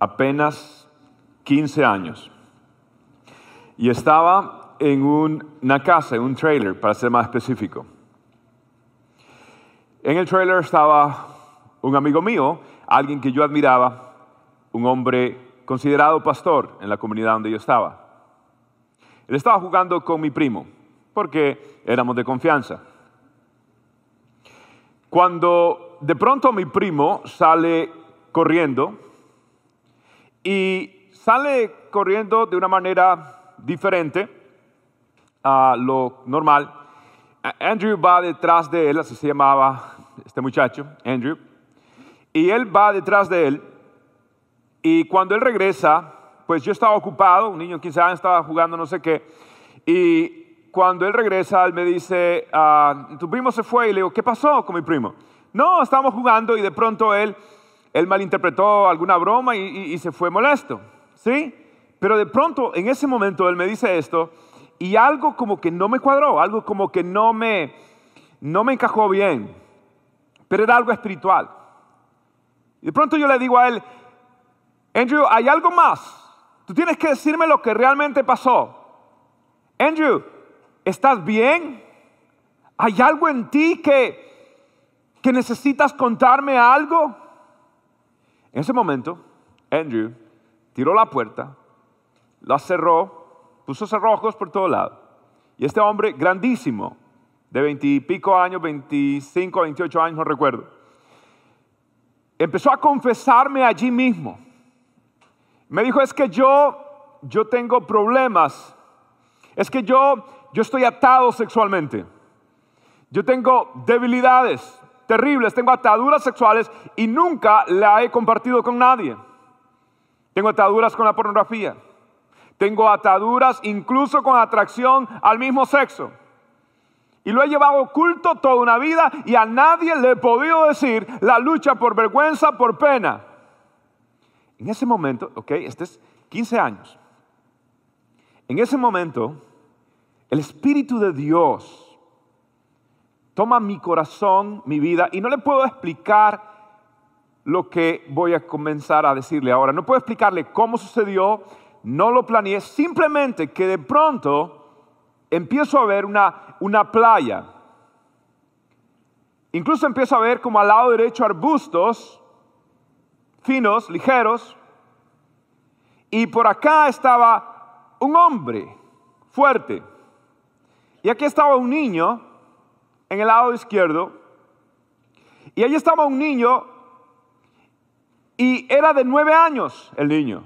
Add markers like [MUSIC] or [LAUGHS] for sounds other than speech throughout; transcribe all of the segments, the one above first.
apenas 15 años y estaba en una casa, en un trailer, para ser más específico. En el trailer estaba un amigo mío, alguien que yo admiraba, un hombre considerado pastor en la comunidad donde yo estaba. Él estaba jugando con mi primo, porque éramos de confianza. Cuando de pronto mi primo sale corriendo, y sale corriendo de una manera diferente a lo normal. Andrew va detrás de él, así se llamaba este muchacho, Andrew, y él va detrás de él. Y cuando él regresa, pues yo estaba ocupado, un niño de 15 años estaba jugando no sé qué, y cuando él regresa, él me dice, ah, tu primo se fue, y le digo, ¿qué pasó con mi primo? No, estábamos jugando y de pronto él él malinterpretó alguna broma y, se fue molesto, ¿sí? Pero de pronto, en ese momento, él me dice esto y algo como que no me cuadró, algo como que no me, no me encajó bien, pero era algo espiritual. Y de pronto yo le digo a él, Andrew, hay algo más. Tú tienes que decirme lo que realmente pasó. Andrew, ¿estás bien? ¿Hay algo en ti que, que necesitas contarme algo? En ese momento, Andrew tiró la puerta, la cerró, puso cerrojos por todo lado. Y este hombre grandísimo, de veintipico años, 25, 28 años, no recuerdo, empezó a confesarme allí mismo. Me dijo, es que yo, yo tengo problemas. Es que yo, yo estoy atado sexualmente. Yo tengo debilidades terribles, tengo ataduras sexuales y nunca la he compartido con nadie. Tengo ataduras con la pornografía. Tengo ataduras incluso con atracción al mismo sexo. Y lo he llevado oculto toda una vida y a nadie le he podido decir la lucha por vergüenza, por pena. En ese momento, ok, este es 15 años. En ese momento, el Espíritu de Dios toma mi corazón, mi vida, y no le puedo explicar lo que voy a comenzar a decirle ahora. No puedo explicarle cómo sucedió, no lo planeé, simplemente que de pronto empiezo a ver una, una playa. Incluso empiezo a ver como al lado derecho arbustos finos, ligeros, y por acá estaba un hombre fuerte. Y aquí estaba un niño en el lado izquierdo, y allí estaba un niño, y era de nueve años el niño.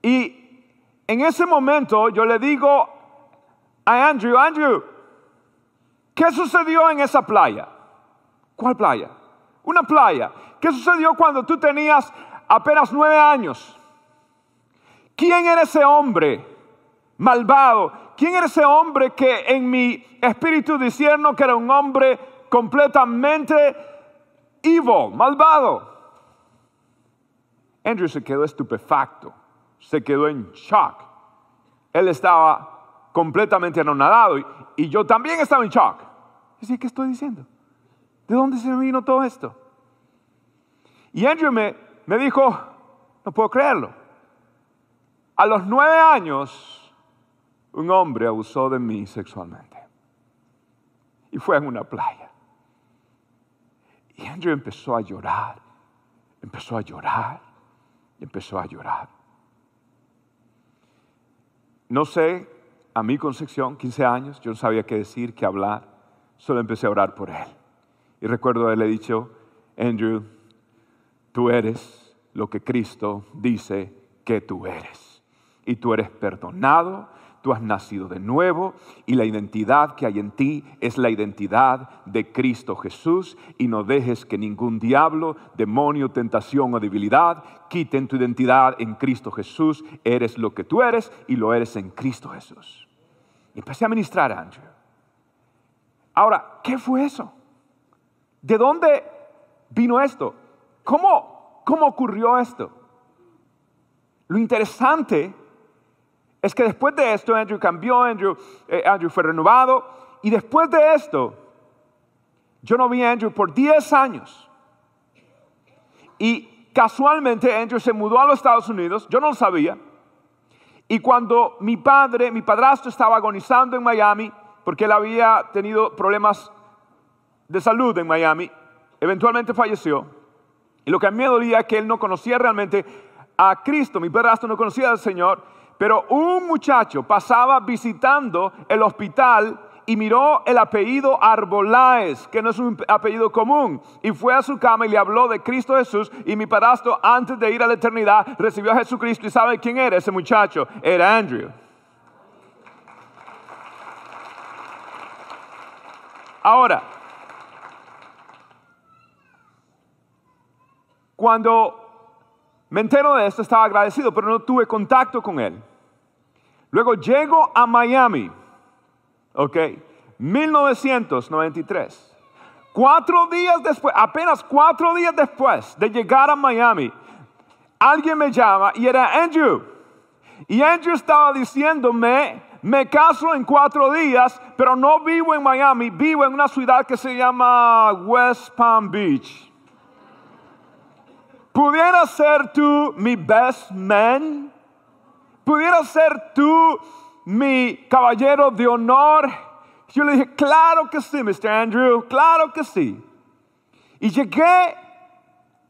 Y en ese momento yo le digo a Andrew, Andrew, ¿qué sucedió en esa playa? ¿Cuál playa? Una playa. ¿Qué sucedió cuando tú tenías apenas nueve años? ¿Quién era ese hombre malvado ¿Quién era ese hombre que en mi espíritu disierno que era un hombre completamente evil, malvado? Andrew se quedó estupefacto, se quedó en shock. Él estaba completamente anonadado y, yo también estaba en shock. ¿qué estoy diciendo? ¿De dónde se me vino todo esto? Y Andrew me dijo, no puedo creerlo. A los nueve años, un hombre abusó de mí sexualmente. Y fue en una playa. Y Andrew empezó a llorar, empezó a llorar, empezó a llorar. No sé, a mi concepción, 15 años, yo no sabía qué decir, qué hablar, solo empecé a orar por él. Y recuerdo haberle dicho, Andrew, tú eres lo que Cristo dice que tú eres. Y tú eres perdonado, Tú has nacido de nuevo y la identidad que hay en ti es la identidad de Cristo Jesús y no dejes que ningún diablo, demonio, tentación o debilidad quiten tu identidad en Cristo Jesús. Eres lo que tú eres y lo eres en Cristo Jesús. Y empecé a ministrar a Andrew. Ahora, ¿qué fue eso? ¿De dónde vino esto? ¿Cómo, cómo ocurrió esto? Lo interesante es que después de esto Andrew cambió, Andrew, eh, Andrew fue renovado y después de esto yo no vi a Andrew por 10 años. Y casualmente Andrew se mudó a los Estados Unidos, yo no lo sabía. Y cuando mi padre, mi padrastro estaba agonizando en Miami, porque él había tenido problemas de salud en Miami, eventualmente falleció. Y lo que a mí me dolía es que él no conocía realmente a Cristo, mi padrastro no conocía al Señor, pero un muchacho pasaba visitando el hospital y miró el apellido Arboláez, que no es un apellido común, y fue a su cama y le habló de Cristo Jesús, y mi padrastro antes de ir a la eternidad recibió a Jesucristo y sabe quién era ese muchacho, era Andrew. Ahora, cuando me entero de esto, estaba agradecido, pero no tuve contacto con él. Luego llego a Miami, ok, 1993. Cuatro días después, apenas cuatro días después de llegar a Miami, alguien me llama y era Andrew. Y Andrew estaba diciéndome, me caso en cuatro días, pero no vivo en Miami, vivo en una ciudad que se llama West Palm Beach. ¿Pudieras ser tú mi best man? ¿Pudieras ser tú mi caballero de honor? Yo le dije, claro que sí, Mr. Andrew, claro que sí. Y llegué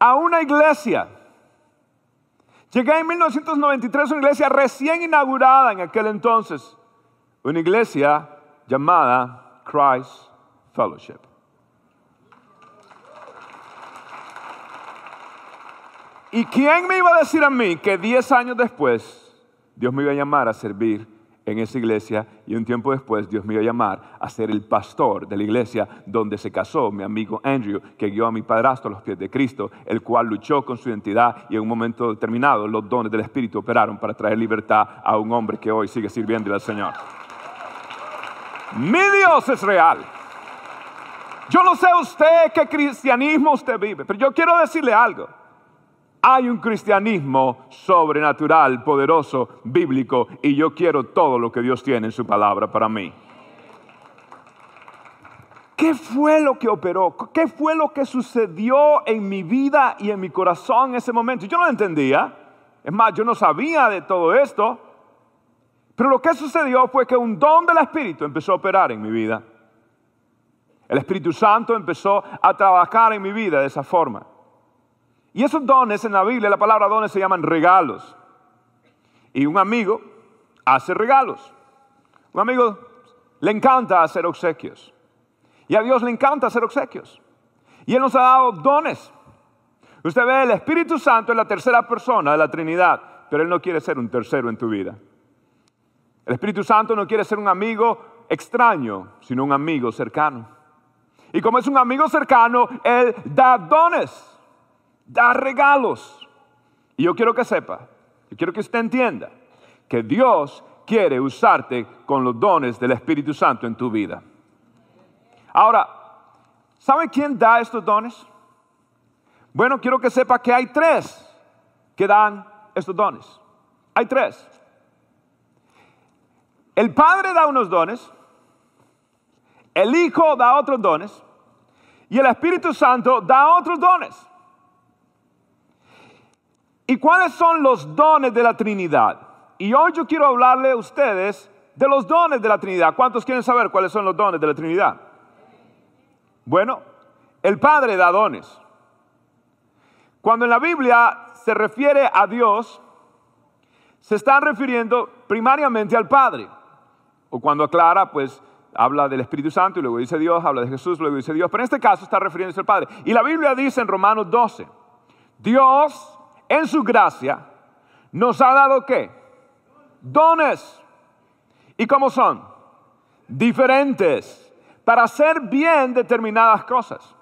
a una iglesia. Llegué en 1993 a una iglesia recién inaugurada en aquel entonces. Una iglesia llamada Christ Fellowship. ¿Y quién me iba a decir a mí que 10 años después Dios me iba a llamar a servir en esa iglesia y un tiempo después Dios me iba a llamar a ser el pastor de la iglesia donde se casó mi amigo Andrew, que guió a mi padrastro a los pies de Cristo, el cual luchó con su identidad y en un momento determinado los dones del Espíritu operaron para traer libertad a un hombre que hoy sigue sirviendo al Señor. Mi Dios es real. Yo no sé usted qué cristianismo usted vive, pero yo quiero decirle algo. Hay un cristianismo sobrenatural, poderoso, bíblico, y yo quiero todo lo que Dios tiene en su palabra para mí. ¿Qué fue lo que operó? ¿Qué fue lo que sucedió en mi vida y en mi corazón en ese momento? Yo no lo entendía. Es más, yo no sabía de todo esto. Pero lo que sucedió fue que un don del Espíritu empezó a operar en mi vida. El Espíritu Santo empezó a trabajar en mi vida de esa forma. Y esos dones en la Biblia, la palabra dones se llaman regalos. Y un amigo hace regalos. Un amigo le encanta hacer obsequios. Y a Dios le encanta hacer obsequios. Y Él nos ha dado dones. Usted ve, el Espíritu Santo es la tercera persona de la Trinidad, pero Él no quiere ser un tercero en tu vida. El Espíritu Santo no quiere ser un amigo extraño, sino un amigo cercano. Y como es un amigo cercano, Él da dones da regalos. Y yo quiero que sepa, yo quiero que usted entienda que Dios quiere usarte con los dones del Espíritu Santo en tu vida. Ahora, ¿sabe quién da estos dones? Bueno, quiero que sepa que hay tres que dan estos dones. Hay tres. El Padre da unos dones, el Hijo da otros dones y el Espíritu Santo da otros dones. ¿Y cuáles son los dones de la Trinidad? Y hoy yo quiero hablarle a ustedes de los dones de la Trinidad. ¿Cuántos quieren saber cuáles son los dones de la Trinidad? Bueno, el Padre da dones. Cuando en la Biblia se refiere a Dios, se están refiriendo primariamente al Padre. O cuando aclara, pues habla del Espíritu Santo y luego dice Dios, habla de Jesús, luego dice Dios. Pero en este caso está refiriéndose al Padre. Y la Biblia dice en Romanos 12, Dios en su gracia, nos ha dado qué? Dones. ¿Y cómo son? Diferentes para hacer bien determinadas cosas.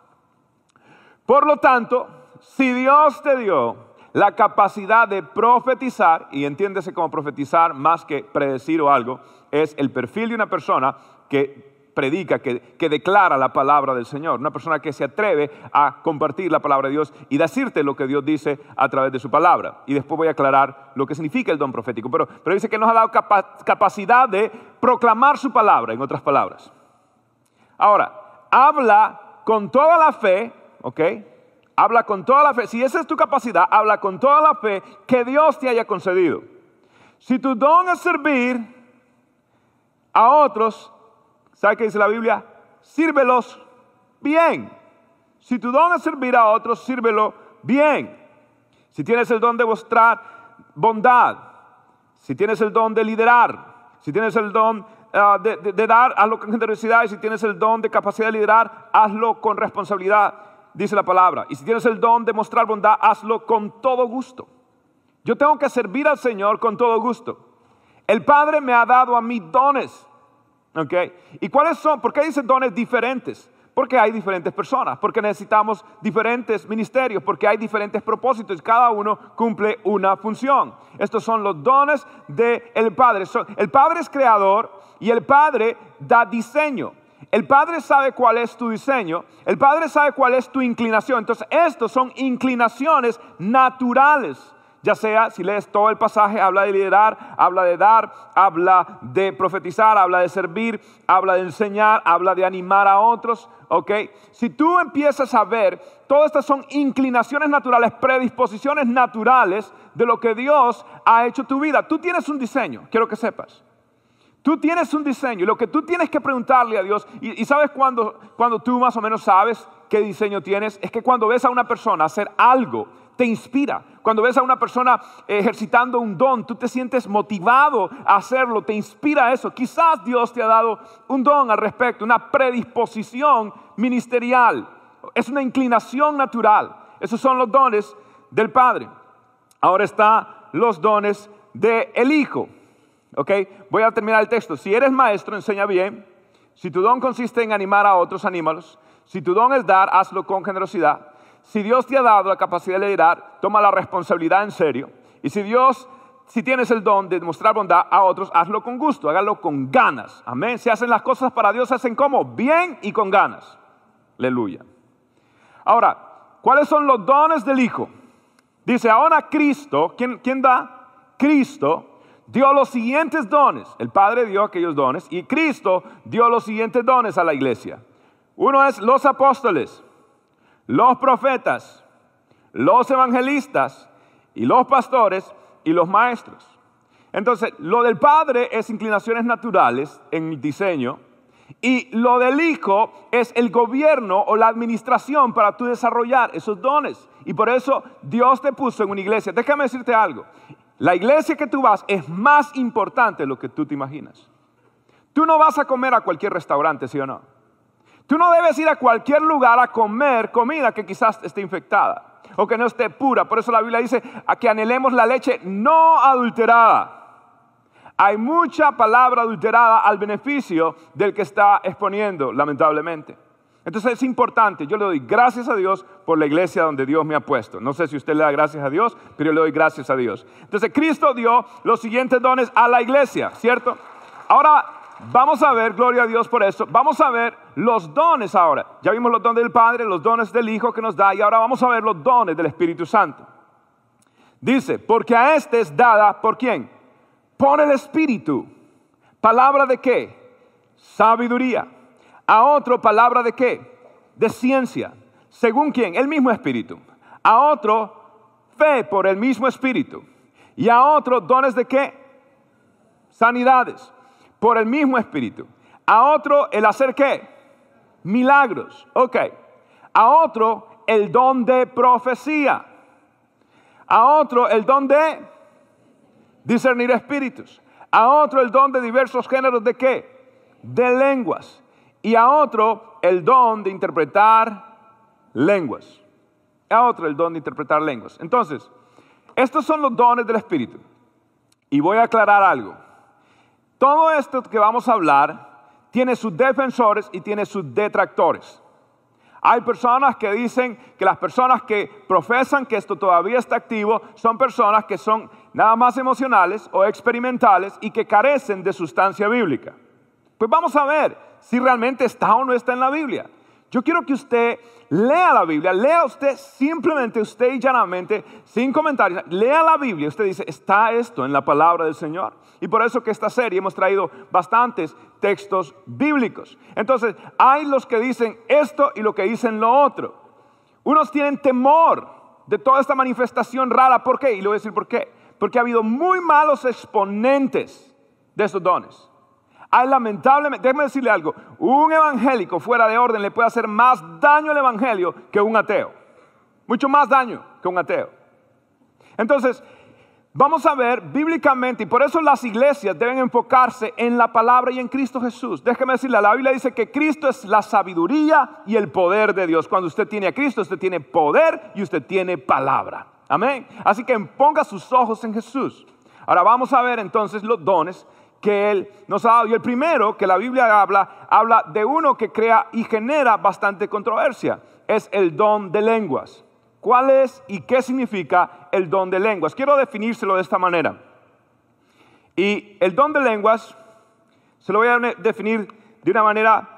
Por lo tanto, si Dios te dio la capacidad de profetizar, y entiéndese como profetizar más que predecir o algo, es el perfil de una persona que predica, que, que, declara la palabra del Señor, una persona que se atreve a compartir la palabra de Dios y decirte lo que Dios dice a través de su palabra. Y después voy a aclarar lo que significa el don profético. Pero, pero dice que nos ha dado capacidad de proclamar su palabra, en otras palabras. Ahora, habla con toda la fe, ¿ok? Habla con toda la fe. Si esa es tu capacidad, habla con toda la fe que Dios te haya concedido. Si tu don es servir a otros, ¿Sabe qué dice la Biblia? Sírvelos bien. Si tu don es servir a otros, sírvelo bien. Si tienes el don de mostrar bondad, si tienes el don de liderar, si tienes el don de, de, de, dar, hazlo con generosidad. Y si tienes el don de capacidad de liderar, hazlo con responsabilidad, dice la palabra. Y si tienes el don de mostrar bondad, hazlo con todo gusto. Yo tengo que servir al Señor con todo gusto. El Padre me ha dado a mí dones. ¿Y cuáles son? ¿Por qué dice dones diferentes? Porque hay diferentes personas, porque necesitamos diferentes ministerios, porque hay diferentes propósitos, cada uno cumple una función. Estos son los dones del Padre. El Padre es creador y el Padre da diseño. El Padre sabe cuál es tu diseño, el Padre sabe cuál es tu inclinación. Entonces, estos son inclinaciones naturales ya sea, si lees todo el pasaje, habla de liderar, habla de dar, habla de profetizar, habla de servir, habla de enseñar, habla de animar a otros. ¿Ok? Si tú empiezas a ver, todas estas son inclinaciones naturales, predisposiciones naturales de lo que Dios ha hecho tu vida. Tú tienes un diseño, quiero que sepas. Tú tienes un diseño y lo que tú tienes que preguntarle a Dios, y, sabes cuando, cuando tú más o menos sabes qué diseño tienes, es que cuando ves a una persona hacer algo, te inspira. Cuando ves a una persona ejercitando un don, tú te sientes motivado a hacerlo, te inspira eso. Quizás Dios te ha dado un don al respecto, una predisposición ministerial. Es una inclinación natural. Esos son los dones del Padre. Ahora están los dones del Hijo. ¿Ok? Voy a terminar el texto. Si eres maestro, enseña bien. Si tu don consiste en animar a otros, anímalos. Si tu don es dar, hazlo con generosidad. Si Dios te ha dado la capacidad de liderar, toma la responsabilidad en serio. Y si Dios, si tienes el don de mostrar bondad a otros, hazlo con gusto, hágalo con ganas. Amén. Si hacen las cosas para Dios, hacen como? Bien y con ganas. Aleluya. Ahora, ¿cuáles son los dones del Hijo? Dice, ahora Cristo, ¿quién, quién da? Cristo dio los siguientes dones. El Padre dio aquellos dones y Cristo dio los siguientes dones a la iglesia. Uno es los apóstoles, los profetas, los evangelistas y los pastores y los maestros. Entonces, lo del Padre es inclinaciones naturales en el diseño y lo del Hijo es el gobierno o la administración para tú desarrollar esos dones. Y por eso Dios te puso en una iglesia. Déjame decirte algo. La iglesia que tú vas es más importante de lo que tú te imaginas. Tú no vas a comer a cualquier restaurante, ¿sí o no? Tú no debes ir a cualquier lugar a comer comida que quizás esté infectada o que no esté pura. Por eso la Biblia dice a que anhelemos la leche no adulterada. Hay mucha palabra adulterada al beneficio del que está exponiendo, lamentablemente. Entonces es importante, yo le doy gracias a Dios por la iglesia donde Dios me ha puesto. No sé si usted le da gracias a Dios, pero yo le doy gracias a Dios. Entonces Cristo dio los siguientes dones a la iglesia, ¿cierto? Ahora vamos a ver, gloria a Dios por eso, vamos a ver los dones ahora. Ya vimos los dones del Padre, los dones del Hijo que nos da y ahora vamos a ver los dones del Espíritu Santo. Dice, porque a este es dada, ¿por quién? Por el Espíritu. ¿Palabra de qué? Sabiduría a otro palabra de qué? De ciencia. ¿Según quién? El mismo espíritu. A otro fe por el mismo espíritu. Y a otro dones de qué? Sanidades. Por el mismo espíritu. A otro el hacer qué? Milagros. Ok. A otro el don de profecía. A otro el don de discernir espíritus. A otro el don de diversos géneros de qué? De lenguas y a otro el don de interpretar lenguas. A otro el don de interpretar lenguas. Entonces, estos son los dones del Espíritu. Y voy a aclarar algo. Todo esto que vamos a hablar tiene sus defensores y tiene sus detractores. Hay personas que dicen que las personas que profesan que esto todavía está activo son personas que son nada más emocionales o experimentales y que carecen de sustancia bíblica. Pues vamos a ver si realmente está o no está en la Biblia. Yo quiero que usted lea la Biblia, lea usted simplemente, usted y llanamente, sin comentarios, lea la Biblia. Usted dice, está esto en la palabra del Señor. Y por eso que esta serie hemos traído bastantes textos bíblicos. Entonces, hay los que dicen esto y lo que dicen lo otro. Unos tienen temor de toda esta manifestación rara. ¿Por qué? Y le voy a decir por qué. Porque ha habido muy malos exponentes de estos dones. Hay lamentablemente, déjeme decirle algo, un evangélico fuera de orden le puede hacer más daño al evangelio que un ateo. Mucho más daño que un ateo. Entonces, Vamos a ver bíblicamente, y por eso las iglesias deben enfocarse en la palabra y en Cristo Jesús. Déjeme decirle, la Biblia dice que Cristo es la sabiduría y el poder de Dios. Cuando usted tiene a Cristo, usted tiene poder y usted tiene palabra. Amén. Así que ponga sus ojos en Jesús. Ahora vamos a ver entonces los dones que Él nos ha dado. Y el primero que la Biblia habla, habla de uno que crea y genera bastante controversia. Es el don de lenguas. ¿Cuál es y qué significa el don de lenguas? Quiero definírselo de esta manera. Y el don de lenguas se lo voy a definir de una manera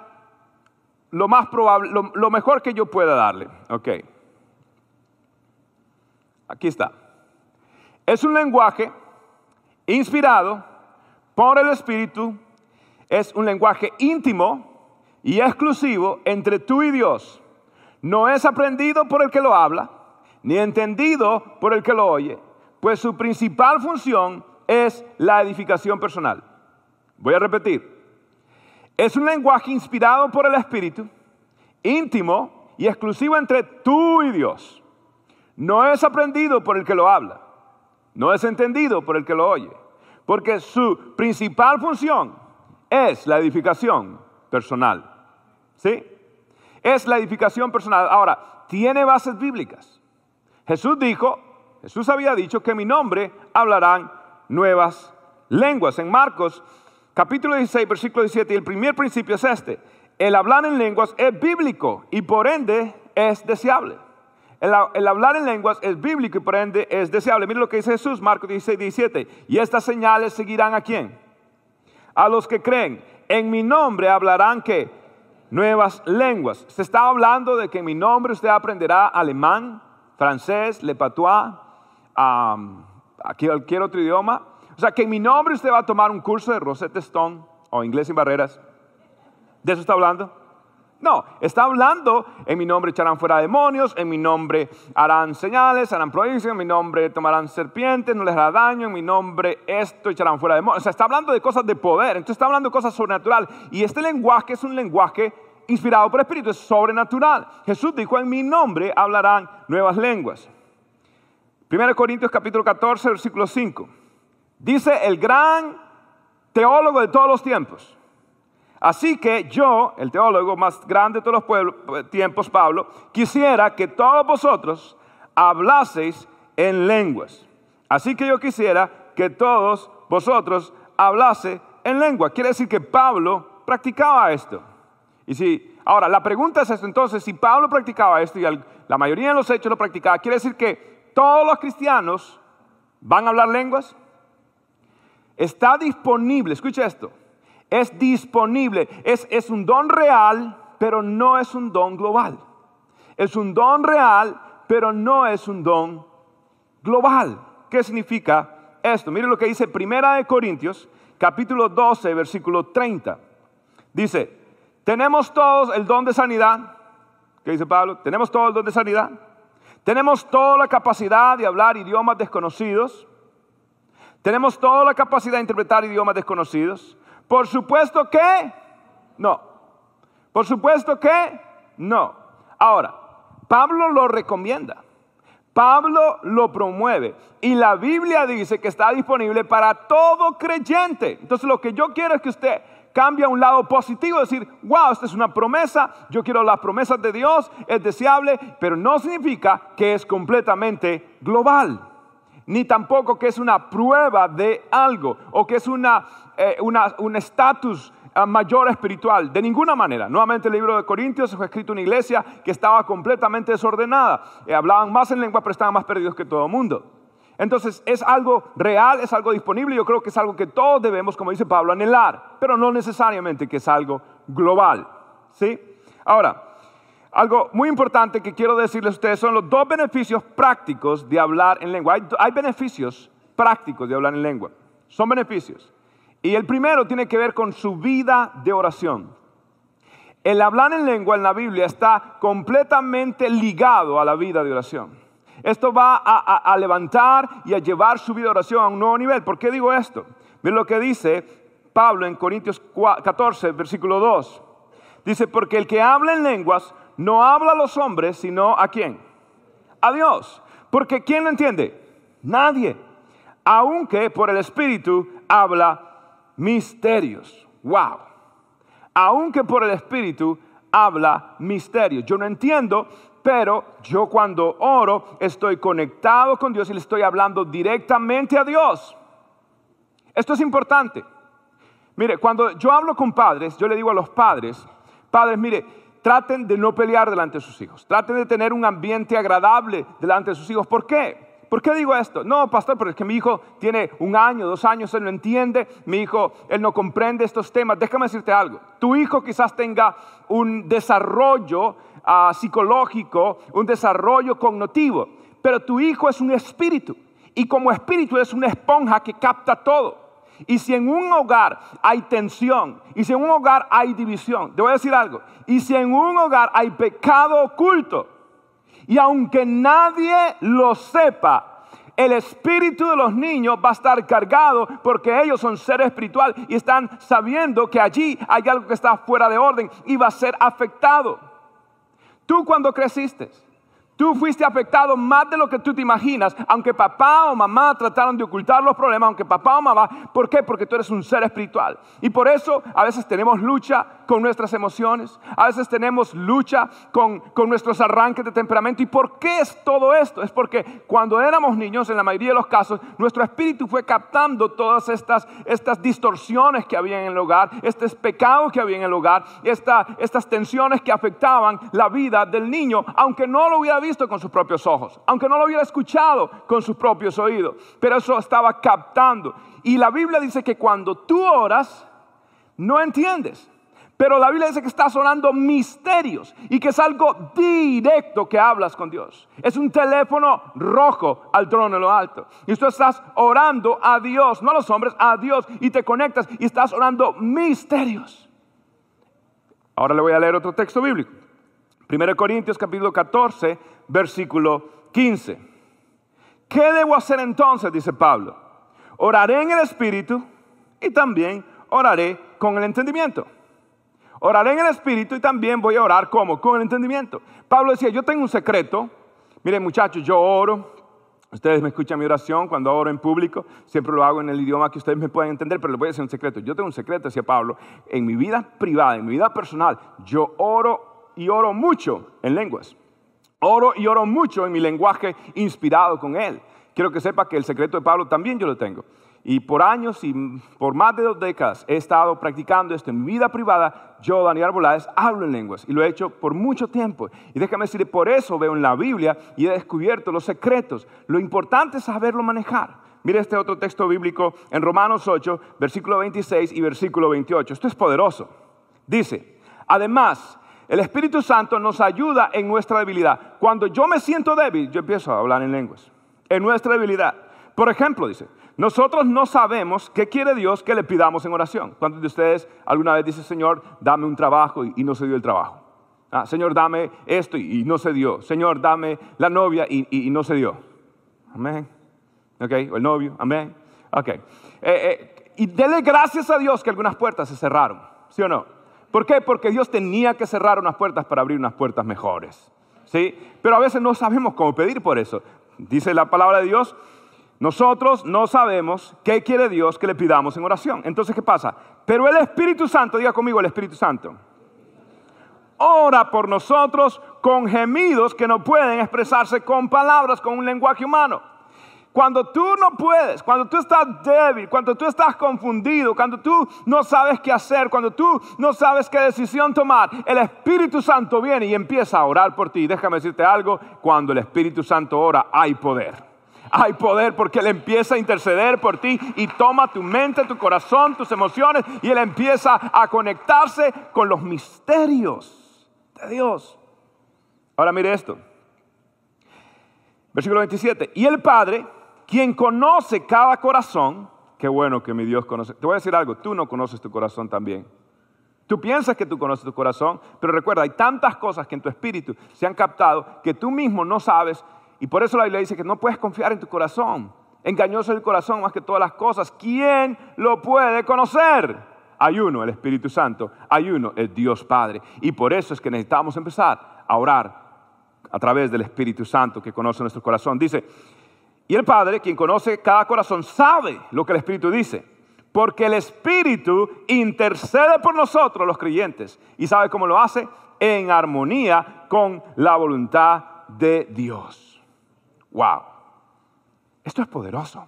lo más probable, lo, mejor que yo pueda darle. Ok. Aquí está. Es un lenguaje inspirado por el Espíritu, es un lenguaje íntimo y exclusivo entre tú y Dios. No es aprendido por el que lo habla, ni entendido por el que lo oye, pues su principal función es la edificación personal. Voy a repetir. Es un lenguaje inspirado por el Espíritu, íntimo y exclusivo entre tú y Dios. No es aprendido por el que lo habla, no es entendido por el que lo oye, porque su principal función es la edificación personal. ¿Sí? Es la edificación personal. Ahora, tiene bases bíblicas. Jesús dijo, Jesús había dicho que en mi nombre hablarán nuevas lenguas. En Marcos capítulo 16, versículo 17, y el primer principio es este. El hablar en lenguas es bíblico y por ende es deseable. El, hablar en lenguas es bíblico y por ende es deseable. Mire lo que dice Jesús, Marcos 16, 17. Y estas señales seguirán a quién? A los que creen. En mi nombre hablarán que nuevas lenguas. Se está hablando de que en mi nombre usted aprenderá alemán, francés, le patois, um, cualquier otro idioma. O sea, que en mi nombre usted va a tomar un curso de Rosetta Stone o inglés sin barreras. ¿De eso está hablando? No, está hablando, en mi nombre echarán fuera demonios, en mi nombre harán señales, harán prodigios, en mi nombre tomarán serpientes, no les hará daño, en mi nombre esto echarán fuera demonios. O sea, está hablando de cosas de poder, entonces está hablando de cosas sobrenaturales. Y este lenguaje es un lenguaje inspirado por el Espíritu, es sobrenatural. Jesús dijo, en mi nombre hablarán nuevas lenguas. 1 Corintios capítulo 14, versículo 5. Dice el gran teólogo de todos los tiempos. Así que yo, el teólogo más grande de todos los tiempos, Pablo, quisiera que todos vosotros hablaseis en lenguas. Así que yo quisiera que todos vosotros hablase en lengua. Quiere decir que Pablo practicaba esto. Y si, ahora, la pregunta es esto, entonces, si Pablo practicaba esto y la mayoría de los hechos lo practicaba, ¿quiere decir que todos los cristianos van a hablar lenguas? Está disponible, escucha esto, es disponible, es, es un don real, pero no es un don global. Es un don real, pero no es un don global. ¿Qué significa esto? Mire lo que dice Primera de Corintios, capítulo 12, versículo 30. Dice, tenemos todos el don de sanidad. ¿Qué dice Pablo? Tenemos todos el don de sanidad. Tenemos toda la capacidad de hablar idiomas desconocidos. Tenemos toda la capacidad de interpretar idiomas desconocidos. Por supuesto que no. Por supuesto que no. Ahora, Pablo lo recomienda. Pablo lo promueve y la Biblia dice que está disponible para todo creyente. Entonces lo que yo quiero es que usted cambia a un lado positivo, decir, wow, esta es una promesa, yo quiero las promesas de Dios, es deseable, pero no significa que es completamente global. Ni tampoco que es una prueba de algo o que es una, eh, un estatus ah, mayor espiritual. De ninguna manera. Nuevamente el libro de Corintios fue escrito una iglesia que estaba completamente desordenada. Eh, hablaban más en lengua, pero estaban más perdidos que todo el mundo. Entonces es algo real, es algo disponible. Yo creo que es algo que todos debemos, como dice Pablo, anhelar, pero no necesariamente que es algo global. ¿sí? Ahora, algo muy importante que quiero decirles a ustedes son los dos beneficios prácticos de hablar en lengua. Hay, beneficios prácticos de hablar en lengua. Son beneficios. Y el primero tiene que ver con su vida de oración. El hablar en lengua en la Biblia está completamente ligado a la vida de oración. Esto va a, a- levantar y a llevar su vida de oración a un nuevo nivel. ¿Por qué digo esto? Miren lo que dice Pablo en Corintios 4 14, versículo 2. Dice, porque el que habla en lenguas no habla a los hombres, sino a quién? A Dios. Porque ¿quién lo entiende? Nadie. Aunque por el Espíritu habla misterios. Wow. Aunque por el Espíritu habla misterios. Yo no entiendo, pero yo cuando oro estoy conectado con Dios y le estoy hablando directamente a Dios. Esto es importante. Mire, cuando yo hablo con padres, yo le digo a los padres, padres, mire, traten de no pelear delante de sus hijos, traten de tener un ambiente agradable delante de sus hijos. ¿Por qué? ¿Por qué digo esto? No, pastor, porque es que mi hijo tiene un año, dos años, él no entiende, mi hijo, él no comprende estos temas. Déjame decirte algo, tu hijo quizás tenga un desarrollo ah, psicológico, un desarrollo cognitivo, pero tu hijo es un espíritu y como espíritu es una esponja que capta todo. Y si en un hogar hay tensión, y si en un hogar hay división, te voy a decir algo, y si en un hogar hay pecado oculto, y aunque nadie lo sepa, el espíritu de los niños va a estar cargado porque ellos son seres espirituales y están sabiendo que allí hay algo que está fuera de orden y va a ser afectado. Tú cuando creciste, tú fuiste afectado más de lo que tú te imaginas, aunque papá o mamá trataron de ocultar los problemas, aunque papá o mamá, ¿por qué? Porque tú eres un ser espiritual. Y por eso a veces tenemos lucha con nuestras emociones, a veces tenemos lucha con, con nuestros arranques de temperamento. ¿Y por qué es todo esto? Es porque cuando éramos niños, en la mayoría de los casos, nuestro espíritu fue captando todas estas, estas distorsiones que había en el hogar, estos pecados que había en el hogar, esta- estas tensiones que afectaban la vida del niño, aunque no lo hubiera visto con sus propios ojos, aunque no lo hubiera escuchado con sus propios oídos, pero eso estaba captando. Y la Biblia dice que cuando tú oras, no entiendes. Pero la Biblia dice que estás orando misterios y que es algo directo que hablas con Dios. Es un teléfono rojo al trono de lo alto. Y tú estás orando a Dios, no a los hombres, a Dios. Y te conectas y estás orando misterios. Ahora le voy a leer otro texto bíblico. 1 Corintios capítulo 14, versículo 15. ¿Qué debo hacer entonces? Dice Pablo. Oraré en el Espíritu y también oraré con el entendimiento. Oraré en el Espíritu y también voy a orar como? Con el entendimiento. Pablo decía, yo tengo un secreto. Miren muchachos, yo oro. Ustedes me escuchan mi oración cuando oro en público. Siempre lo hago en el idioma que ustedes me pueden entender, pero les voy a decir un secreto. Yo tengo un secreto, decía Pablo. En mi vida privada, en mi vida personal, yo oro y oro mucho en lenguas. Oro y oro mucho en mi lenguaje inspirado con Él. Quiero que sepa que el secreto de Pablo también yo lo tengo. Y por años y por más de dos décadas he estado practicando esto en mi vida privada. Yo, Daniel Arbolades, hablo en lenguas y lo he hecho por mucho tiempo. Y déjame decirle, por eso veo en la Biblia y he descubierto los secretos. Lo importante es saberlo manejar. Mire este otro texto bíblico en Romanos 8, versículo 26 y versículo 28. Esto es poderoso. Dice, además, el Espíritu Santo nos ayuda en nuestra debilidad. Cuando yo me siento débil, yo empiezo a hablar en lenguas. En nuestra debilidad. Por ejemplo, dice, nosotros no sabemos qué quiere Dios que le pidamos en oración. ¿Cuántos de ustedes alguna vez dicen, Señor, dame un trabajo y, no se dio el trabajo? Ah, Señor, dame esto y, no se dio. Señor, dame la novia y, y- y no se dio. Amén. Ok, o el novio, amén. Ok. Eh, eh, y dele gracias a Dios que algunas puertas se cerraron, ¿sí o no? ¿Por qué? Porque Dios tenía que cerrar unas puertas para abrir unas puertas mejores. ¿Sí? Pero a veces no sabemos cómo pedir por eso. Dice la palabra de Dios, nosotros no sabemos qué quiere Dios que le pidamos en oración. Entonces, ¿qué pasa? Pero el Espíritu Santo, diga conmigo el Espíritu Santo, ora por nosotros con gemidos que no pueden expresarse con palabras, con un lenguaje humano. Cuando tú no puedes, cuando tú estás débil, cuando tú estás confundido, cuando tú no sabes qué hacer, cuando tú no sabes qué decisión tomar, el Espíritu Santo viene y empieza a orar por ti. Déjame decirte algo, cuando el Espíritu Santo ora hay poder. Hay poder porque Él empieza a interceder por ti y toma tu mente, tu corazón, tus emociones y Él empieza a conectarse con los misterios de Dios. Ahora mire esto. Versículo 27. Y el Padre, quien conoce cada corazón, qué bueno que mi Dios conoce. Te voy a decir algo, tú no conoces tu corazón también. Tú piensas que tú conoces tu corazón, pero recuerda, hay tantas cosas que en tu espíritu se han captado que tú mismo no sabes y por eso la Biblia dice que no puedes confiar en tu corazón. Engañoso es el corazón más que todas las cosas. ¿Quién lo puede conocer? Hay uno, el Espíritu Santo. Hay uno, el Dios Padre. Y por eso es que necesitamos empezar a orar a través del Espíritu Santo que conoce nuestro corazón. Dice, y el Padre, quien conoce cada corazón, sabe lo que el Espíritu dice. Porque el Espíritu intercede por nosotros, los creyentes. ¿Y sabe cómo lo hace? En armonía con la voluntad de Dios. Wow. Esto es poderoso.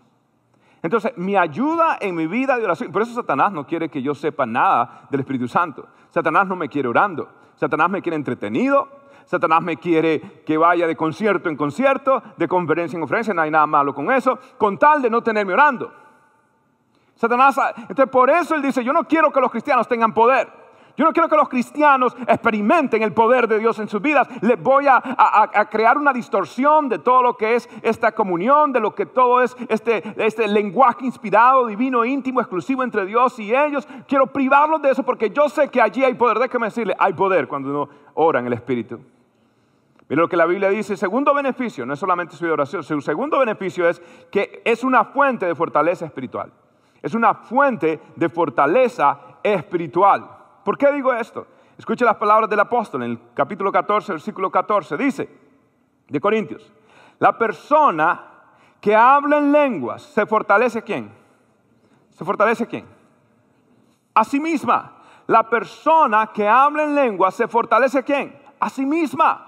Entonces, mi ayuda en mi vida de oración, por eso Satanás no quiere que yo sepa nada del Espíritu Santo. Satanás no me quiere orando. Satanás me quiere entretenido. Satanás me quiere que vaya de concierto en concierto, de conferencia en conferencia, no hay nada malo con eso, con tal de no tenerme orando. Satanás, entonces por eso él dice, yo no quiero que los cristianos tengan poder. Yo no quiero que los cristianos experimenten el poder de Dios en sus vidas. Les voy a, crear una distorsión de todo lo que es esta comunión, de lo que todo es este, este lenguaje inspirado, divino, íntimo, exclusivo entre Dios y ellos. Quiero privarlos de eso porque yo sé que allí hay poder. Déjame decirle, hay poder cuando uno ora en el Espíritu. Mira lo que la Biblia dice, segundo beneficio, no es solamente su oración, su segundo beneficio es que es una fuente de fortaleza espiritual. Es una fuente de fortaleza espiritual. ¿Por qué digo esto? Escuche las palabras del apóstol en el capítulo 14, versículo 14. Dice, de Corintios, la persona que habla en lenguas, ¿se fortalece quién? ¿Se fortalece quién? A sí misma. La persona que habla en lenguas, ¿se fortalece quién? A sí misma.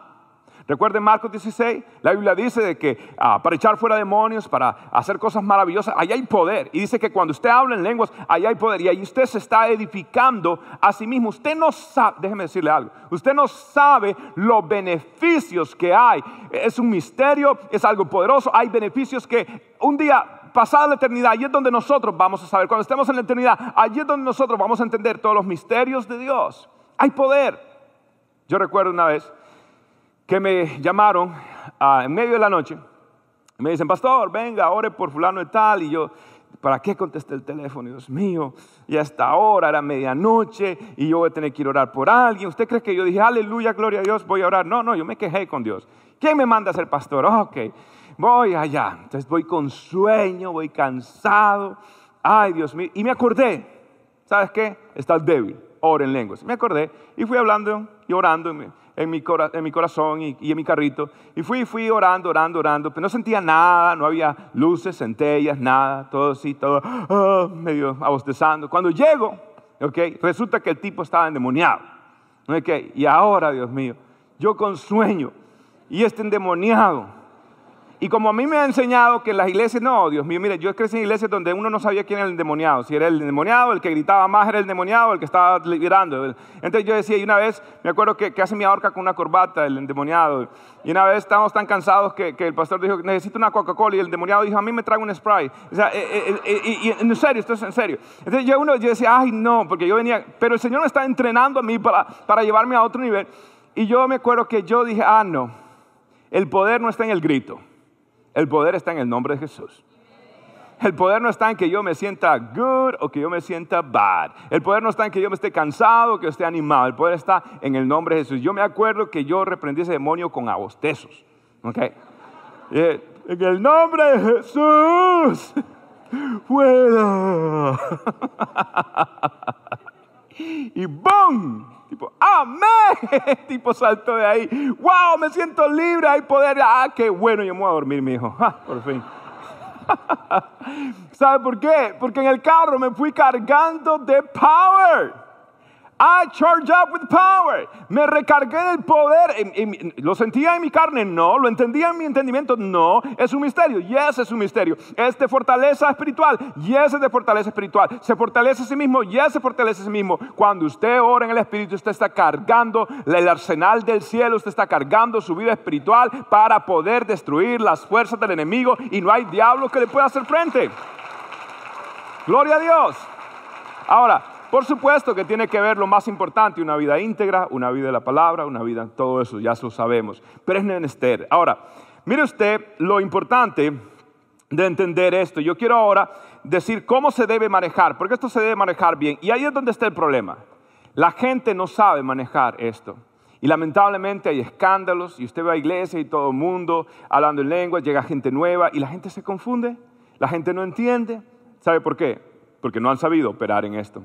Recuerden Marcos 16, la Biblia dice de que ah, para echar fuera demonios, para hacer cosas maravillosas, ahí hay poder. Y dice que cuando usted habla en lenguas, ahí hay poder. Y ahí usted se está edificando a sí mismo. Usted no sabe, déjeme decirle algo, usted no sabe los beneficios que hay. Es un misterio, es algo poderoso. Hay beneficios que un día pasada la eternidad, allí es donde nosotros vamos a saber. Cuando estemos en la eternidad, allí es donde nosotros vamos a entender todos los misterios de Dios. Hay poder. Yo recuerdo una vez que me llamaron ah, en medio de la noche. Me dicen, pastor, venga, ore por fulano y tal. Y yo, ¿para qué contesté el teléfono? Dios mío, y hasta ahora era medianoche y yo voy a tener que ir a orar por alguien. ¿Usted cree que yo dije, aleluya, gloria a Dios, voy a orar? No, no, yo me quejé con Dios. ¿Quién me manda a ser pastor? ok, voy allá. Entonces voy con sueño, voy cansado. Ay, Dios mío. Y me acordé, ¿sabes qué? Estás débil, ora en lenguas. Me acordé y fui hablando y orando en mi, en mi corazón y, en mi carrito. Y fui, fui orando, orando, orando, pero no sentía nada, no había luces, centellas, nada, todo así, todo ah, medio abostezando. Cuando llego, okay, resulta que el tipo estaba endemoniado. Okay, y ahora, Dios mío, yo con sueño y este endemoniado y como a mí me ha enseñado que las iglesias, no, Dios mío, mire, yo crecí en iglesias donde uno no sabía quién era el endemoniado. Si era el endemoniado, el que gritaba más era el endemoniado, el que estaba liberando. Entonces yo decía, y una vez, me acuerdo que casi me ahorca con una corbata el endemoniado. Y una vez estábamos tan cansados que, el pastor dijo, necesito una Coca-Cola. Y el endemoniado dijo, a mí me trae un spray. O sea, eh, eh, eh, en serio, esto es en serio. Entonces yo, uno, yo decía, ay, no, porque yo venía, pero el Señor me está entrenando a mí para, para llevarme a otro nivel. Y yo me acuerdo que yo dije, ah, no, el poder no está en el grito. El poder está en el nombre de Jesús. El poder no está en que yo me sienta good o que yo me sienta bad. El poder no está en que yo me esté cansado o que yo esté animado. El poder está en el nombre de Jesús. Yo me acuerdo que yo reprendí ese demonio con abostezos. ¿Ok? Eh, en el nombre de Jesús. Fuera. [LAUGHS] y ¡boom! Amén. [LAUGHS] tipo saltó de ahí. Wow, me siento libre, hay poder. Ah, qué bueno, yo me voy a dormir, mi hijo. [LAUGHS] por fin. [LAUGHS] ¿Sabe por qué? Porque en el carro me fui cargando de power. I charge up with power. Me recargué del poder. ¿Lo sentía en mi carne? No. ¿Lo entendía en mi entendimiento? No. Es un misterio. Yes, es un misterio. Es de fortaleza espiritual. Yes, es de fortaleza espiritual. Se fortalece a sí mismo. Yes, se fortalece a sí mismo. Cuando usted ora en el Espíritu, usted está cargando el arsenal del cielo. Usted está cargando su vida espiritual para poder destruir las fuerzas del enemigo. Y no hay diablo que le pueda hacer frente. Gloria a Dios. Ahora, por supuesto que tiene que ver lo más importante, una vida íntegra, una vida de la palabra, una vida, todo eso, ya lo sabemos. Pero es menester. Ahora, mire usted lo importante de entender esto. Yo quiero ahora decir cómo se debe manejar, porque esto se debe manejar bien. Y ahí es donde está el problema. La gente no sabe manejar esto. Y lamentablemente hay escándalos y usted va a iglesia y todo el mundo hablando en lengua, llega gente nueva y la gente se confunde, la gente no entiende. ¿Sabe por qué? Porque no han sabido operar en esto.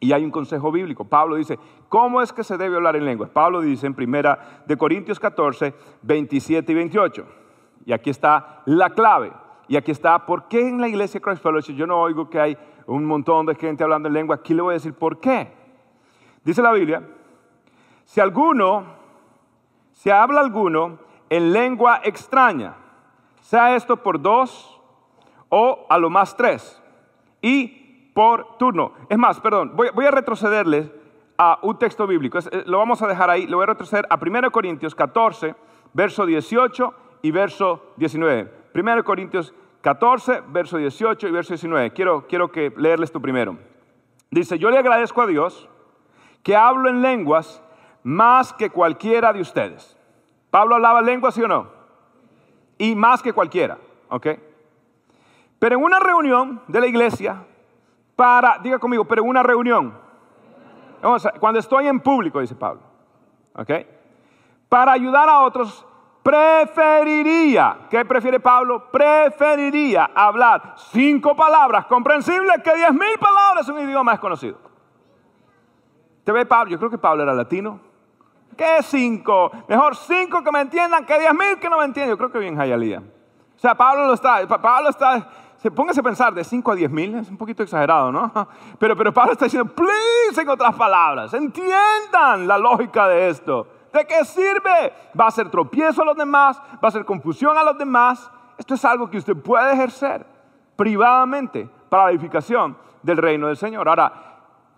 Y hay un consejo bíblico. Pablo dice, ¿cómo es que se debe hablar en lenguas? Pablo dice en primera de Corintios 14, 27 y 28. Y aquí está la clave. Y aquí está, ¿por qué en la iglesia Christ Fellowship yo no oigo que hay un montón de gente hablando en lengua? Aquí le voy a decir por qué. Dice la Biblia, si alguno, si habla alguno en lengua extraña, sea esto por dos o a lo más tres, y por turno. Es más, perdón, voy, voy a retrocederles a un texto bíblico, Es- eh, lo vamos a dejar ahí, lo voy a retroceder a 1 Corintios 14, verso 18 y verso 19. 1 Corintios 14, verso 18 y verso 19. Quiero, quiero que leerles esto primero. Dice, yo le agradezco a Dios que hablo en lenguas más que cualquiera de ustedes. Pablo hablaba lenguas, ¿sí o no? Y más que cualquiera, ¿ok? Pero en una reunión de la iglesia, para, diga conmigo, pero una reunión, cuando estoy en público, dice Pablo, ¿ok? Para ayudar a otros, preferiría, ¿qué prefiere Pablo? Preferiría hablar cinco palabras comprensibles que diez mil palabras en un idioma desconocido. ¿Te ve Pablo? Yo creo que Pablo era latino. ¿Qué cinco? Mejor cinco que me entiendan que diez mil que no me entiendan. Yo creo que bien Jayalía. O sea, Pablo lo está, Pa- Pablo está, póngase a pensar, de 5 a 10 mil, es un poquito exagerado, ¿no? [LAUGHS] Pero, pero Pablo está diciendo, please, en otras palabras, entiendan la lógica de esto. ¿De qué sirve? Va a ser tropiezo a los demás, va a ser confusión a los demás. Esto es algo que usted puede ejercer privadamente para la edificación del reino del Señor. Ahora,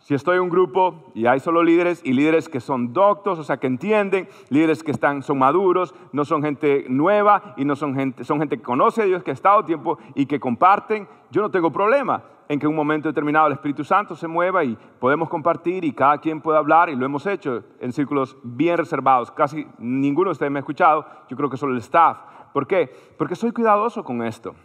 si estoy en un grupo y hay solo líderes y líderes que son doctos, o sea, que entienden, líderes que están, son maduros, no son gente nueva y no son gente, son gente que conoce a Dios, que ha estado tiempo y que comparten, yo no tengo problema en que en un momento determinado el Espíritu Santo se mueva y podemos compartir y cada quien pueda hablar y lo hemos hecho en círculos bien reservados. Casi ninguno de ustedes me ha escuchado, yo creo que solo el staff. ¿Por qué? Porque soy cuidadoso con esto.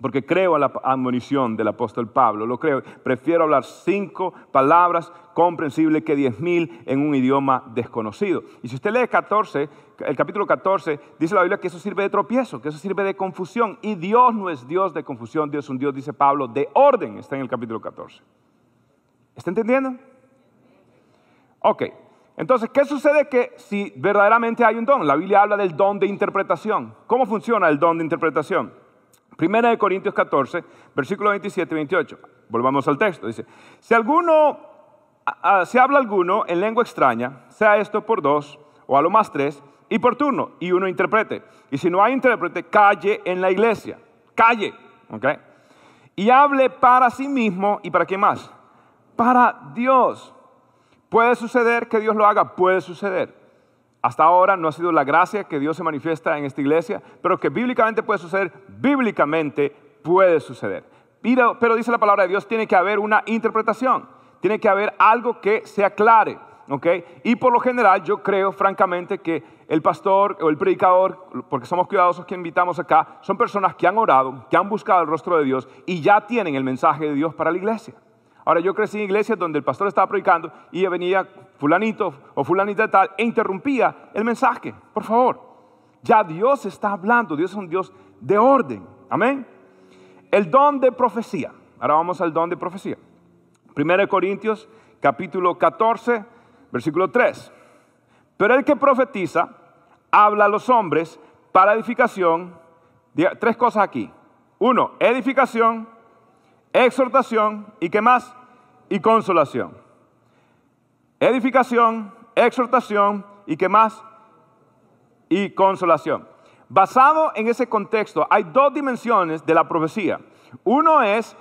Porque creo en la admonición del apóstol Pablo, lo creo. Prefiero hablar cinco palabras comprensibles que diez mil en un idioma desconocido. Y si usted lee 14, el capítulo 14, dice la Biblia que eso sirve de tropiezo, que eso sirve de confusión. Y Dios no es Dios de confusión, Dios es un Dios, dice Pablo, de orden. Está en el capítulo 14. ¿Está entendiendo? Ok. Entonces, ¿qué sucede que si verdaderamente hay un don? La Biblia habla del don de interpretación. ¿Cómo funciona el don de interpretación? Primera de Corintios 14, versículo 27 y 28. Volvamos al texto. Dice, si alguno, a- a- si habla alguno en lengua extraña, sea esto por dos o a lo más tres, y por turno, y uno interprete. Y si no hay intérprete, calle en la iglesia. Calle. ¿ok? Y hable para sí mismo y para quién más. Para Dios. ¿Puede suceder que Dios lo haga? Puede suceder. Hasta ahora no ha sido la gracia que Dios se manifiesta en esta iglesia, pero que bíblicamente puede suceder, bíblicamente puede suceder. Pero, dice la palabra de Dios, tiene que haber una interpretación, tiene que haber algo que se aclare. ¿ok? Y por lo general yo creo francamente que el pastor o el predicador, porque somos cuidadosos que invitamos acá, son personas que han orado, que han buscado el rostro de Dios y ya tienen el mensaje de Dios para la iglesia. Ahora, yo crecí en iglesias donde el pastor estaba predicando y venía fulanito o fulanita tal e interrumpía el mensaje. Por favor, ya Dios está hablando, Dios es un Dios de orden. Amén. El don de profecía. Ahora vamos al don de profecía. 1 Corintios capítulo 14, versículo 3. Pero el que profetiza habla a los hombres para edificación. Tres cosas aquí. Uno, edificación, exhortación y qué más? Y consolación. edificación, exhortación y qué más? Y consolación. Basado en ese contexto, hay dos dimensiones de la profecía. Uno es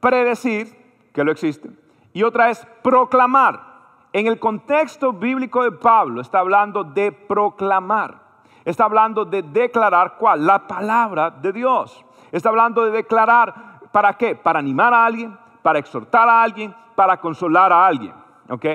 predecir, que lo existe, y otra es proclamar. En el contexto bíblico de Pablo está hablando de proclamar. Está hablando de declarar cuál? La palabra de Dios. Está hablando de declarar, ¿para qué? Para animar a alguien, para exhortar a alguien, para consolar a alguien. ¿Ok?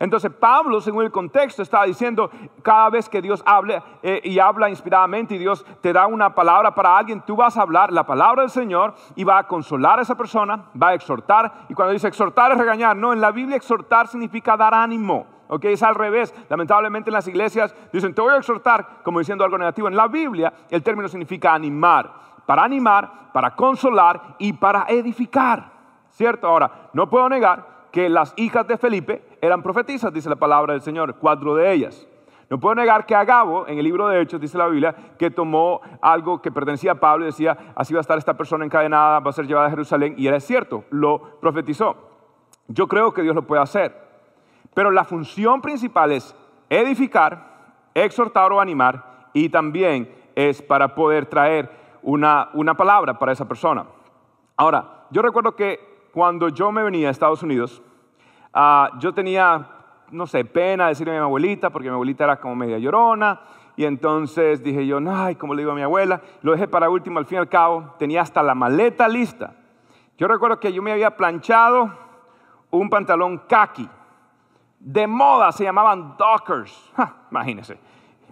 Entonces Pablo, según el contexto, estaba diciendo, cada vez que Dios hable eh, y habla inspiradamente y Dios te da una palabra para alguien, tú vas a hablar la palabra del Señor y va a consolar a esa persona, va a exhortar. Y cuando dice exhortar es regañar, no, en la Biblia exhortar significa dar ánimo. Ok, es al revés. Lamentablemente en las iglesias dicen, te voy a exhortar, como diciendo algo negativo. En la Biblia el término significa animar. Para animar, para consolar y para edificar. ¿Cierto? Ahora, no puedo negar que las hijas de Felipe eran profetizas, dice la palabra del Señor, cuatro de ellas. No puedo negar que Agabo, en el libro de Hechos, dice la Biblia, que tomó algo que pertenecía a Pablo y decía, así va a estar esta persona encadenada, va a ser llevada a Jerusalén, y era cierto, lo profetizó. Yo creo que Dios lo puede hacer, pero la función principal es edificar, exhortar o animar, y también es para poder traer una, una palabra para esa persona. Ahora, yo recuerdo que cuando yo me venía a Estados Unidos, ah, yo tenía, no sé, pena decirle a mi abuelita, porque mi abuelita era como media llorona, y entonces dije yo, ay, como le digo a mi abuela, lo dejé para último, al fin y al cabo, tenía hasta la maleta lista. Yo recuerdo que yo me había planchado un pantalón khaki, de moda, se llamaban Dockers, imagínense.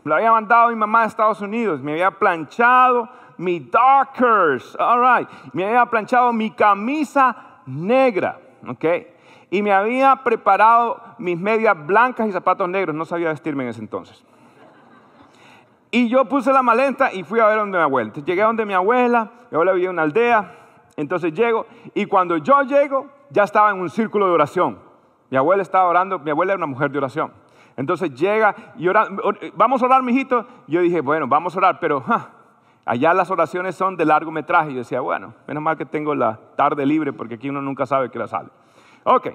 Lo había mandado mi mamá a Estados Unidos, me había planchado mi Dockers, all right, me había planchado mi camisa negra, ¿ok? Y me había preparado mis medias blancas y zapatos negros, no sabía vestirme en ese entonces. Y yo puse la maleta y fui a ver donde mi abuela. Llegué a donde mi abuela, mi abuela vivía en una aldea, entonces llego y cuando yo llego ya estaba en un círculo de oración. Mi abuela estaba orando, mi abuela era una mujer de oración. Entonces llega y ora, vamos a orar, mijito. Yo dije, bueno, vamos a orar, pero Allá las oraciones son de largometraje. Y yo decía, bueno, menos mal que tengo la tarde libre porque aquí uno nunca sabe qué la sale. Ok.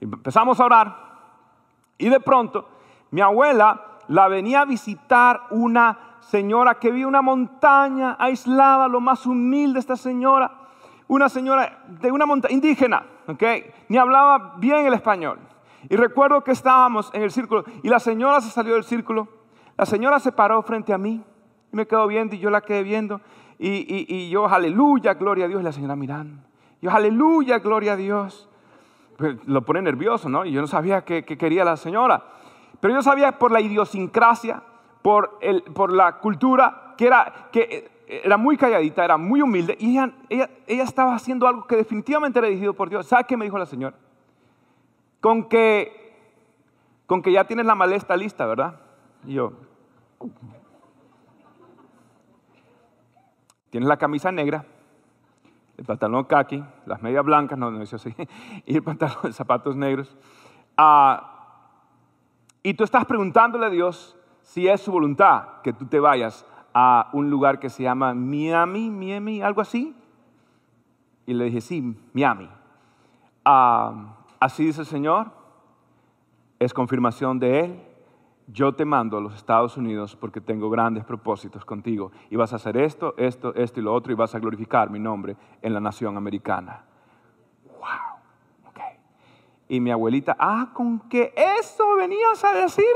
Empezamos a orar. Y de pronto, mi abuela la venía a visitar una señora que en una montaña aislada, lo más humilde esta señora. Una señora de una montaña indígena, ¿ok? Ni hablaba bien el español. Y recuerdo que estábamos en el círculo y la señora se salió del círculo. La señora se paró frente a mí y me quedo viendo y yo la quedé viendo. Y, yo, aleluya, gloria a Dios, y la señora mirando. Yo, aleluya, gloria a Dios. Pues, lo pone nervioso, ¿no? Y yo no sabía qué, quería la señora. Pero yo sabía por la idiosincrasia, por, el, por la cultura, que era, que era muy calladita, era muy humilde. Y ella, ella, ella estaba haciendo algo que definitivamente era dirigido por Dios. ¿Sabe qué me dijo la señora? Con que, con que ya tienes la maleta lista, ¿verdad? Y yo, Tienes la camisa negra, el pantalón khaki, las medias blancas, no, no es así, [LAUGHS] y el pantalón, [LAUGHS] zapatos negros. Ah, y tú estás preguntándole a Dios si es su voluntad que tú te vayas a un lugar que se llama Miami, Miami, algo así. Y le dije, sí, Miami. Ah, así dice el Señor, es confirmación de Él yo te mando a los Estados Unidos porque tengo grandes propósitos contigo y vas a hacer esto, esto, esto y lo otro y vas a glorificar mi nombre en la nación americana. Wow. Okay. Y mi abuelita, ah, ¿con qué eso venías a decirme?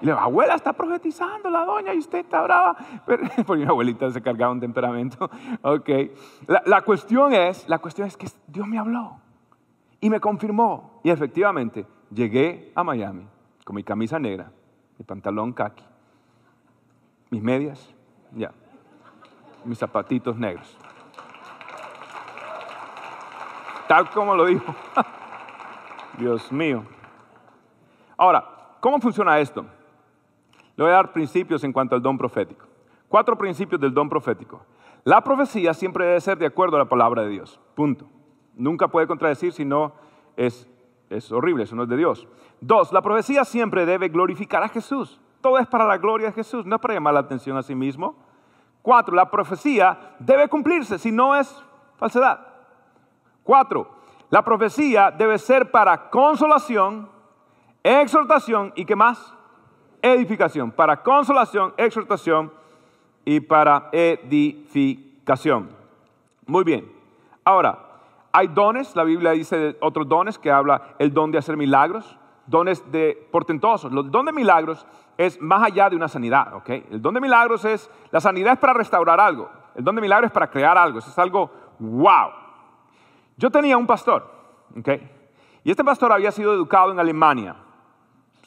Y le digo, abuela, está profetizando la doña y usted está brava. Pero, [LAUGHS] porque mi abuelita se cargaba un temperamento. [LAUGHS] Ok. La, la cuestión es, la cuestión es que Dios me habló y me confirmó. Y efectivamente, llegué a Miami con mi camisa negra, mi pantalón khaki, mis medias, ya, mis zapatitos negros. Tal como lo dijo. [LAUGHS] Dios mío. Ahora, ¿cómo funciona esto? Le voy a dar principios en cuanto al don profético. Cuatro principios del don profético. La profecía siempre debe ser de acuerdo a la palabra de Dios. Punto. Nunca puede contradecir si no es, es horrible, eso no es de Dios. Dos, la profecía siempre debe glorificar a Jesús. Todo es para la gloria de Jesús, no para llamar la atención a sí mismo. Cuatro, la profecía debe cumplirse, si no es falsedad. Cuatro, la profecía debe ser para consolación, exhortación y qué más? Edificación. Para consolación, exhortación y para edificación. Muy bien. Ahora, hay dones, la Biblia dice de otros dones que habla el don de hacer milagros, dones de portentosos. El don de milagros es más allá de una sanidad, ¿ok? El don de milagros es, la sanidad es para restaurar algo, el don de milagros es para crear algo, eso es algo wow. Yo tenía un pastor, ¿ok? Y este pastor había sido educado en Alemania.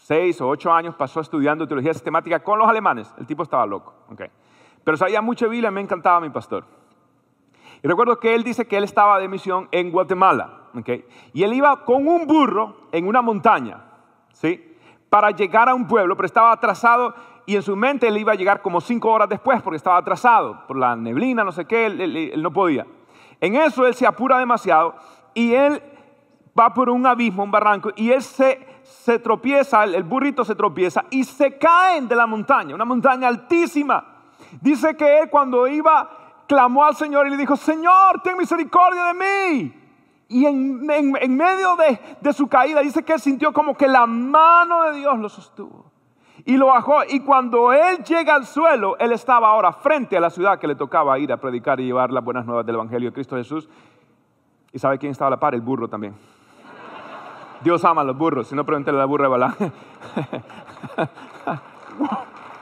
Seis o ocho años pasó estudiando teología sistemática con los alemanes. El tipo estaba loco, ¿ok? Pero sabía mucho Biblia y me encantaba mi pastor. Y recuerdo que él dice que él estaba de misión en Guatemala. Y él iba con un burro en una montaña, ¿sí? Para llegar a un pueblo, pero estaba atrasado y en su mente él iba a llegar como cinco horas después porque estaba atrasado por la neblina, no sé qué, él, no podía. En eso él se apura demasiado y él va por un abismo, un barranco, y él se, se tropieza, el, burrito se tropieza y se caen de la montaña, una montaña altísima. Dice que él cuando iba, clamó al Señor y le dijo, Señor, ten misericordia de mí. Y en, medio de, de su caída dice que él sintió como que la mano de Dios lo sostuvo y lo bajó. Y cuando él llega al suelo, él estaba ahora frente a la ciudad que le tocaba ir a predicar y llevar las buenas nuevas del Evangelio de Cristo Jesús. ¿Y sabe quién estaba a la par? El burro también. Dios ama a los burros, si no pregúntale a la burra de Balán. [LAUGHS]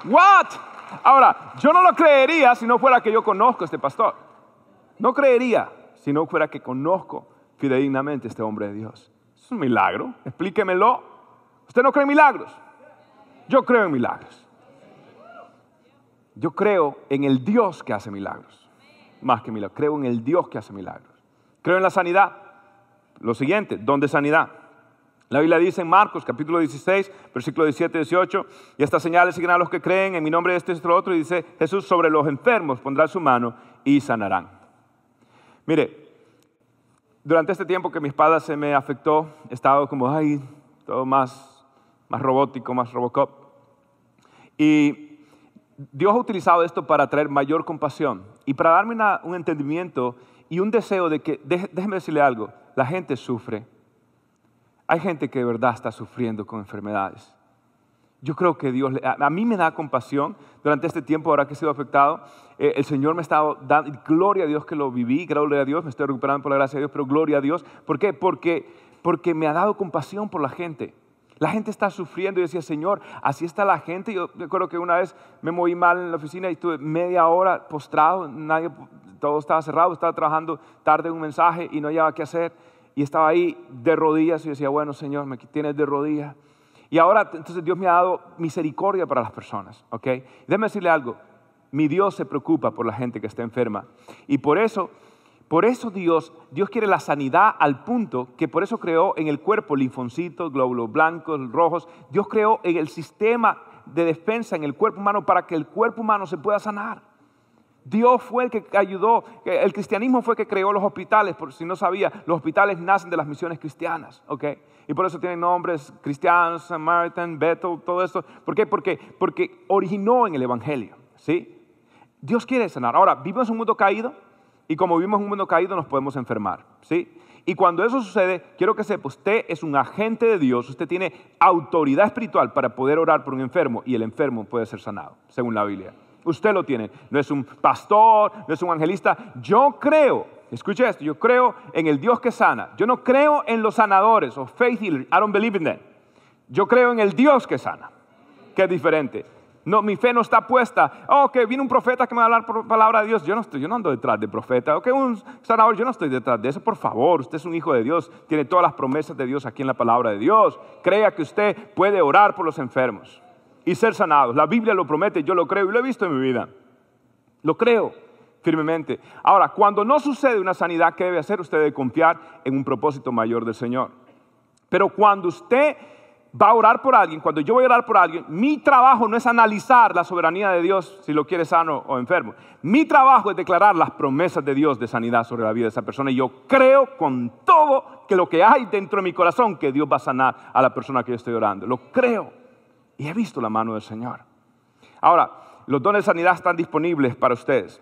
What? Ahora, yo no lo creería si no fuera que yo conozco a este pastor. No creería si no fuera que conozco fidedignamente a este hombre de Dios. Es un milagro, explíquemelo. ¿Usted no cree en milagros? Yo creo en milagros. Yo creo en el Dios que hace milagros. Más que milagros. Creo en el Dios que hace milagros. Creo en la sanidad. Lo siguiente, don de sanidad. La Biblia dice en Marcos capítulo 16, versículo 17 y 18, y estas señales siguen a los que creen en mi nombre este, este, otro, y dice Jesús sobre los enfermos pondrá su mano y sanarán. Mire, durante este tiempo que mi espada se me afectó, he estado como, ay, todo más más robótico, más Robocop. Y Dios ha utilizado esto para traer mayor compasión y para darme un entendimiento y un deseo de que, déjeme decirle algo, la gente sufre. Hay gente que de verdad está sufriendo con enfermedades. Yo creo que Dios, a, mí me da compasión durante este tiempo, ahora que he sido afectado. Eh, el Señor me estado dando, gloria a Dios que lo viví, gloria a Dios, me estoy recuperando por la gracia de Dios, pero gloria a Dios. ¿Por qué? Porque, porque me ha dado compasión por la gente. La gente está sufriendo y decía, Señor, así está la gente. Yo recuerdo que una vez me moví mal en la oficina y estuve media hora postrado, nadie, todo estaba cerrado, estaba trabajando tarde un mensaje y no había qué hacer. Y estaba ahí de rodillas y decía, bueno, Señor, me tienes de rodillas. Y ahora, entonces Dios me ha dado misericordia para las personas, ¿ok? Déjeme decirle algo, mi Dios se preocupa por la gente que está enferma. Y por eso por eso Dios, Dios quiere la sanidad al punto que por eso creó en el cuerpo linfoncitos, glóbulos blancos, rojos. Dios creó en el sistema de defensa en el cuerpo humano para que el cuerpo humano se pueda sanar. Dios fue el que ayudó, el cristianismo fue el que creó los hospitales, por si no sabía, los hospitales nacen de las misiones cristianas, ¿ok? Y por eso tienen nombres cristianos, Samaritan, Bethel, todo eso. ¿Por qué? Porque, porque originó en el Evangelio, ¿sí? Dios quiere sanar. Ahora, vivimos en un mundo caído, y como vivimos en un mundo caído, nos podemos enfermar. ¿sí? Y cuando eso sucede, quiero que sepa, usted es un agente de Dios, usted tiene autoridad espiritual para poder orar por un enfermo y el enfermo puede ser sanado, según la Biblia. Usted lo tiene. No es un pastor, no es un evangelista. Yo creo, escuche esto, yo creo en el Dios que sana. Yo no creo en los sanadores o faith healers. I don't believe in them. Yo creo en el Dios que sana, que es diferente. No, mi fe no está puesta. Oh, que viene un profeta que me va a hablar por palabra de Dios. Yo no, estoy, yo no ando detrás de profeta. Que un sanador, yo no estoy detrás de eso. Por favor, usted es un hijo de Dios. Tiene todas las promesas de Dios aquí en la palabra de Dios. Crea que usted puede orar por los enfermos y ser sanados. La Biblia lo promete, yo lo creo y lo he visto en mi vida. Lo creo firmemente. Ahora, cuando no sucede una sanidad, ¿qué debe hacer? Usted debe confiar en un propósito mayor del Señor. Pero cuando usted va a orar por alguien, cuando yo voy a orar por alguien, mi trabajo no es analizar la soberanía de Dios si lo quiere sano o enfermo. Mi trabajo es declarar las promesas de Dios de sanidad sobre la vida de esa persona. Y yo creo con todo que lo que hay dentro de mi corazón, que Dios va a sanar a la persona que yo estoy orando. Lo creo. Y he visto la mano del Señor. Ahora, los dones de sanidad están disponibles para ustedes.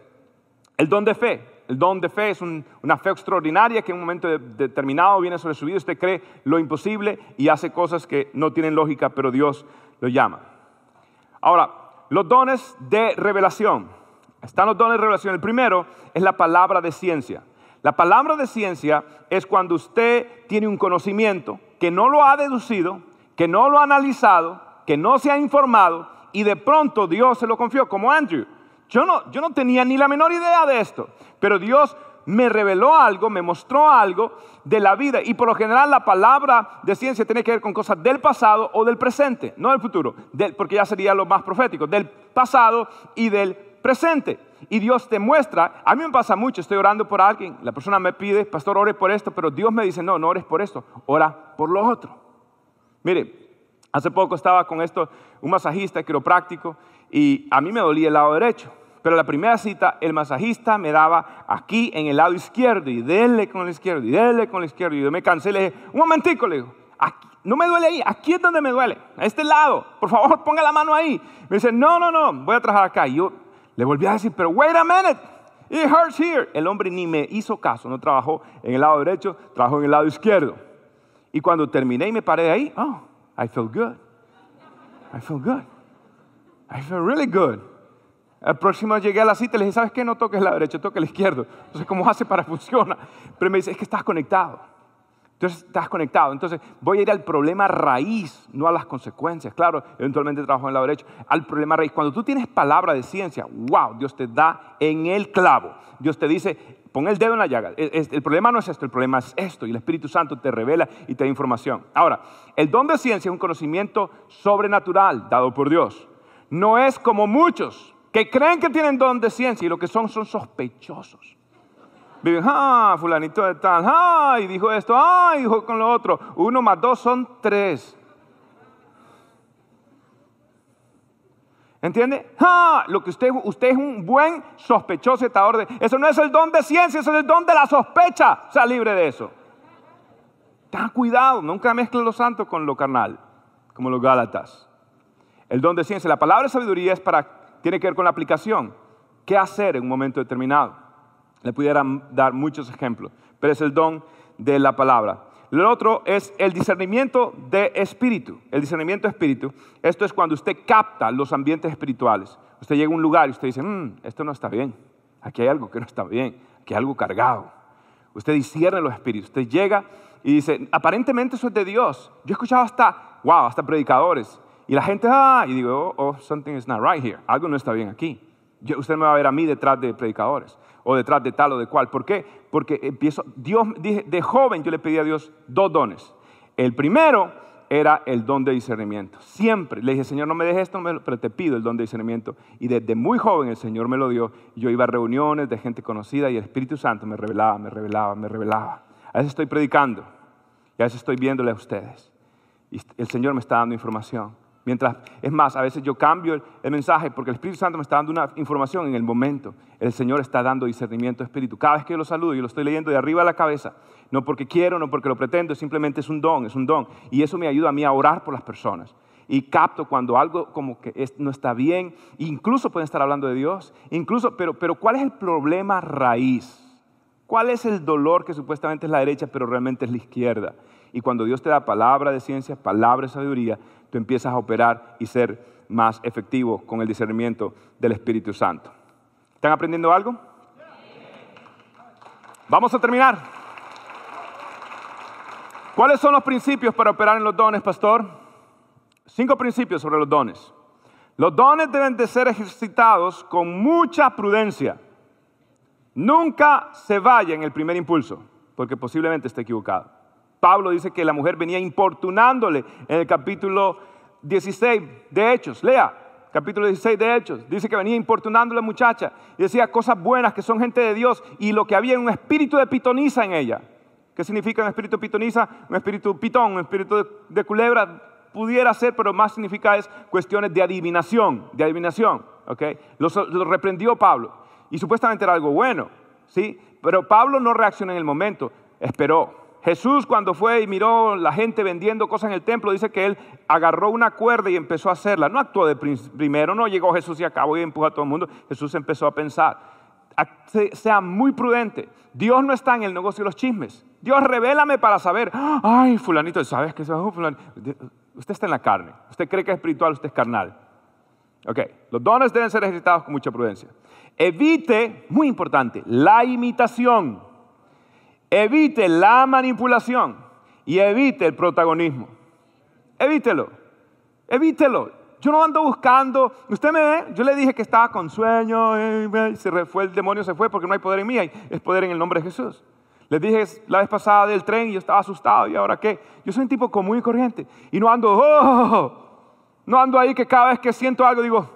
El don de fe, El don de fe es una fe extraordinaria que en un momento determinado viene sobre su vida, usted cree lo imposible y hace cosas que no tienen lógica, pero Dios lo llama. Ahora, los dones de revelación. Están los dones de revelación. El primero es la palabra de ciencia. La palabra de ciencia es cuando usted tiene un conocimiento que no lo ha deducido, que no lo ha analizado, que no se ha informado y de pronto Dios se lo confió, como Andrew. Yo no, yo no tenía ni la menor idea de esto, pero Dios me reveló algo, me mostró algo de la vida. Y por lo general la palabra de ciencia tiene que ver con cosas del pasado o del presente, no del futuro, porque ya sería lo más profético, del pasado y del presente. Y Dios te muestra, a mí me pasa mucho, estoy orando por alguien, la persona me pide, pastor, ore por esto, pero Dios me dice, no, no ores por esto, ora por lo otro. Mire, hace poco estaba con esto, un masajista quiropráctico, y a mí me dolía el lado derecho. Pero la primera cita, el masajista me daba aquí en el lado izquierdo y denle con el izquierdo y denle con el izquierdo. Y yo me cansé, le dije, un momentico, le digo, no me duele ahí, aquí es donde me duele, a este lado, por favor ponga la mano ahí. Me dice, no, no, no, voy a trabajar acá. Y yo le volví a decir, pero wait a minute, it hurts here. El hombre ni me hizo caso, no trabajó en el lado derecho, trabajó en el lado izquierdo. Y cuando terminé y me paré de ahí, oh, I feel good. I feel good. I feel really good. El próximo llegué a la cita y le dije, ¿sabes qué? No toques la derecha, toque la izquierda. Entonces, ¿cómo [LAUGHS] hace para funcionar? Pero me dice, es que estás conectado. Entonces, estás conectado. Entonces, voy a ir al problema raíz, no a las consecuencias. Claro, eventualmente trabajo en el lado derecho. Al problema raíz. Cuando tú tienes palabra de ciencia, wow, Dios te da en el clavo. Dios te dice, pon el dedo en la llaga. El, problema no es esto, el problema es esto. Y el Espíritu Santo te revela y te da información. Ahora, el don de ciencia es un conocimiento sobrenatural dado por Dios. No es como muchos que creen que tienen don de ciencia y lo que son son sospechosos. Viven, ah, fulanito de tal, ah, y dijo esto, ah, dijo con lo otro. Uno más dos son tres. ¿Entiende? Ah, lo que usted, usted es un buen sospechoso de Eso no es el don de ciencia, eso es el don de la sospecha. Sea libre de eso. Ten cuidado, nunca mezcle lo santo con lo carnal, como los Gálatas. El don de ciencia, la palabra sabiduría es para tiene que ver con la aplicación. ¿Qué hacer en un momento determinado? Le pudieran dar muchos ejemplos, pero es el don de la palabra. Lo otro es el discernimiento de espíritu. El discernimiento de espíritu, esto es cuando usted capta los ambientes espirituales. Usted llega a un lugar y usted dice, mm, esto no está bien, aquí hay algo que no está bien, aquí hay algo cargado. Usted discierne los espíritus. Usted llega y dice, aparentemente eso es de Dios. Yo he escuchado hasta, wow, hasta predicadores y la gente, ah, y digo, oh, oh, something is not right here. Algo no está bien aquí. Usted me va a ver a mí detrás de predicadores o detrás de tal o de cual. ¿Por qué? Porque empiezo, Dios, de joven yo le pedí a Dios dos dones. El primero era el don de discernimiento. Siempre le dije, Señor, no me dejes esto, pero te pido el don de discernimiento. Y desde muy joven el Señor me lo dio. Yo iba a reuniones de gente conocida y el Espíritu Santo me revelaba, me revelaba, me revelaba. A veces estoy predicando y a veces estoy viéndole a ustedes. Y el Señor me está dando información. Mientras, es más, a veces yo cambio el, mensaje porque el Espíritu Santo me está dando una información en el momento. El Señor está dando discernimiento de espíritu. Cada vez que yo lo saludo, yo lo estoy leyendo de arriba a la cabeza. No porque quiero, no porque lo pretendo, simplemente es un don, es un don. Y eso me ayuda a mí a orar por las personas. Y capto cuando algo como que no está bien. Incluso pueden estar hablando de Dios. Incluso, pero, pero ¿cuál es el problema raíz? ¿Cuál es el dolor que supuestamente es la derecha, pero realmente es la izquierda? Y cuando Dios te da palabra de ciencia, palabra de sabiduría, tú empiezas a operar y ser más efectivo con el discernimiento del Espíritu Santo. ¿Están aprendiendo algo? Vamos a terminar. ¿Cuáles son los principios para operar en los dones, pastor? Cinco principios sobre los dones. Los dones deben de ser ejercitados con mucha prudencia. Nunca se vaya en el primer impulso, porque posiblemente esté equivocado. Pablo dice que la mujer venía importunándole en el capítulo 16 de Hechos. Lea, capítulo 16 de Hechos. Dice que venía importunando a la muchacha y decía cosas buenas, que son gente de Dios y lo que había un espíritu de pitoniza en ella. ¿Qué significa un espíritu de pitoniza? Un espíritu pitón, un espíritu de, culebra. Pudiera ser, pero más significa es cuestiones de adivinación, de adivinación. ¿okay? Lo, lo reprendió Pablo y supuestamente era algo bueno. ¿sí? Pero Pablo no reaccionó en el momento, esperó. Jesús cuando fue y miró la gente vendiendo cosas en el templo, dice que él agarró una cuerda y empezó a hacerla. No actuó de primero, no llegó Jesús y acabó y empujó a todo el mundo. Jesús empezó a pensar. sea muy prudente. Dios no está en el negocio de los chismes. Dios revélame para saber, ay, fulanito, ¿sabes qué Usted está en la carne. Usted cree que es espiritual, usted es carnal. Ok, los dones deben ser ejercitados con mucha prudencia. Evite, muy importante, la imitación. Evite la manipulación y evite el protagonismo. Evítelo. Evítelo. Yo no ando buscando. Usted me ve, yo le dije que estaba con sueño, eh, se fue el demonio, se fue porque no hay poder en mí, es poder en el nombre de Jesús. Les dije la vez pasada del tren y yo estaba asustado. ¿Y ahora qué? Yo soy un tipo común y corriente. Y no ando, oh, no ando ahí que cada vez que siento algo digo,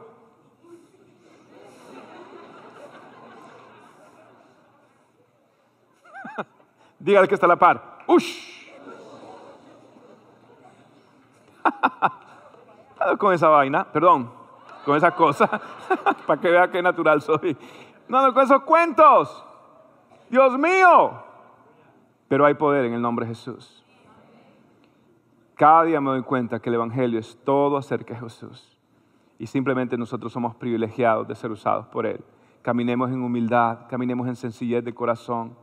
dígale que está a la par. ¡Ush! [LAUGHS] con esa vaina, perdón, con esa cosa, [LAUGHS] para que vea qué natural soy. No, no, con esos cuentos. Dios mío. Pero hay poder en el nombre de Jesús. Cada día me doy cuenta que el Evangelio es todo acerca de Jesús. Y simplemente nosotros somos privilegiados de ser usados por Él. Caminemos en humildad, caminemos en sencillez de corazón.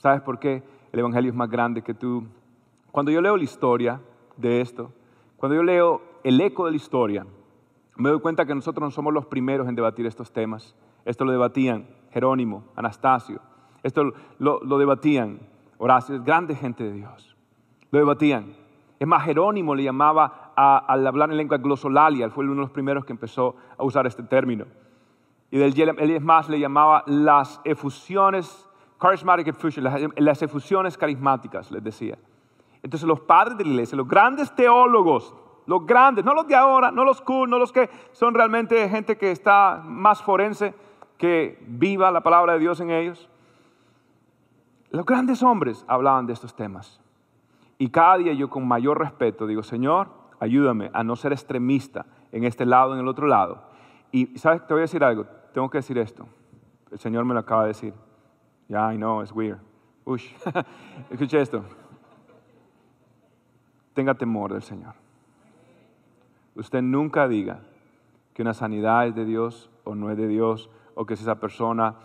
¿Sabes por qué? El Evangelio es más grande que tú. Cuando yo leo la historia de esto, cuando yo leo el eco de la historia, me doy cuenta que nosotros no somos los primeros en debatir estos temas. Esto lo debatían Jerónimo, Anastasio. Esto lo, lo debatían Horacio, es grande gente de Dios. Lo debatían. Es más, Jerónimo le llamaba al hablar en lengua glosolalia, él fue uno de los primeros que empezó a usar este término. Y del, él es más le llamaba las efusiones, charismatic effusion, las, efusiones carismáticas, les decía. Entonces los padres de la iglesia, los grandes teólogos, los grandes, no los de ahora, no los cool, no los que son realmente gente que está más forense, que viva la palabra de Dios en ellos. Los grandes hombres hablaban de estos temas. Y cada día yo con mayor respeto digo, Señor, ayúdame a no ser extremista en este lado, en el otro lado. Y, ¿sabes? Te voy a decir algo. Tengo que decir esto. El Señor me lo acaba de decir. Yeah, I know, it's weird. Ush. [LAUGHS] Escuche esto. Tenga temor del Señor. Usted nunca diga que una sanidad es de Dios o no es de Dios, o que si esa persona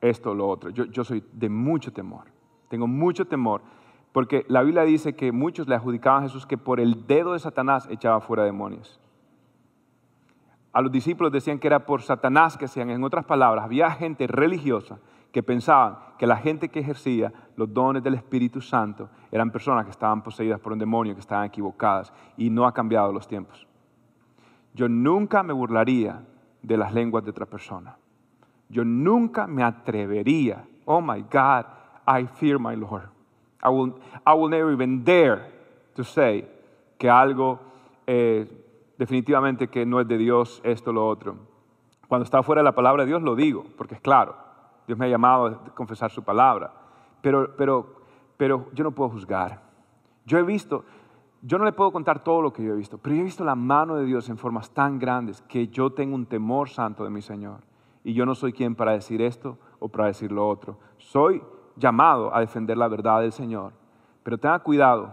esto o lo otro. Yo, soy de mucho temor, tengo mucho temor, porque la Biblia dice que muchos le adjudicaban a Jesús que por el dedo de Satanás echaba fuera demonios. A los discípulos decían que era por Satanás que hacían. En otras palabras, había gente religiosa que pensaban que la gente que ejercía los dones del Espíritu Santo eran personas que estaban poseídas por un demonio, que estaban equivocadas, y no ha cambiado los tiempos. Yo nunca me burlaría de las lenguas de otra persona. Yo nunca me atrevería, oh my God, I fear my Lord. I will, I will never even dare to say que algo eh, definitivamente que no es de Dios, esto, lo otro. Cuando está fuera de la palabra de Dios lo digo, porque es claro, Dios me ha llamado a confesar su palabra, pero, pero, pero yo no puedo juzgar. Yo he visto, yo no le puedo contar todo lo que yo he visto, pero yo he visto la mano de Dios en formas tan grandes que yo tengo un temor santo de mi Señor. Y yo no soy quien para decir esto o para decir lo otro. Soy llamado a defender la verdad del Señor. Pero tenga cuidado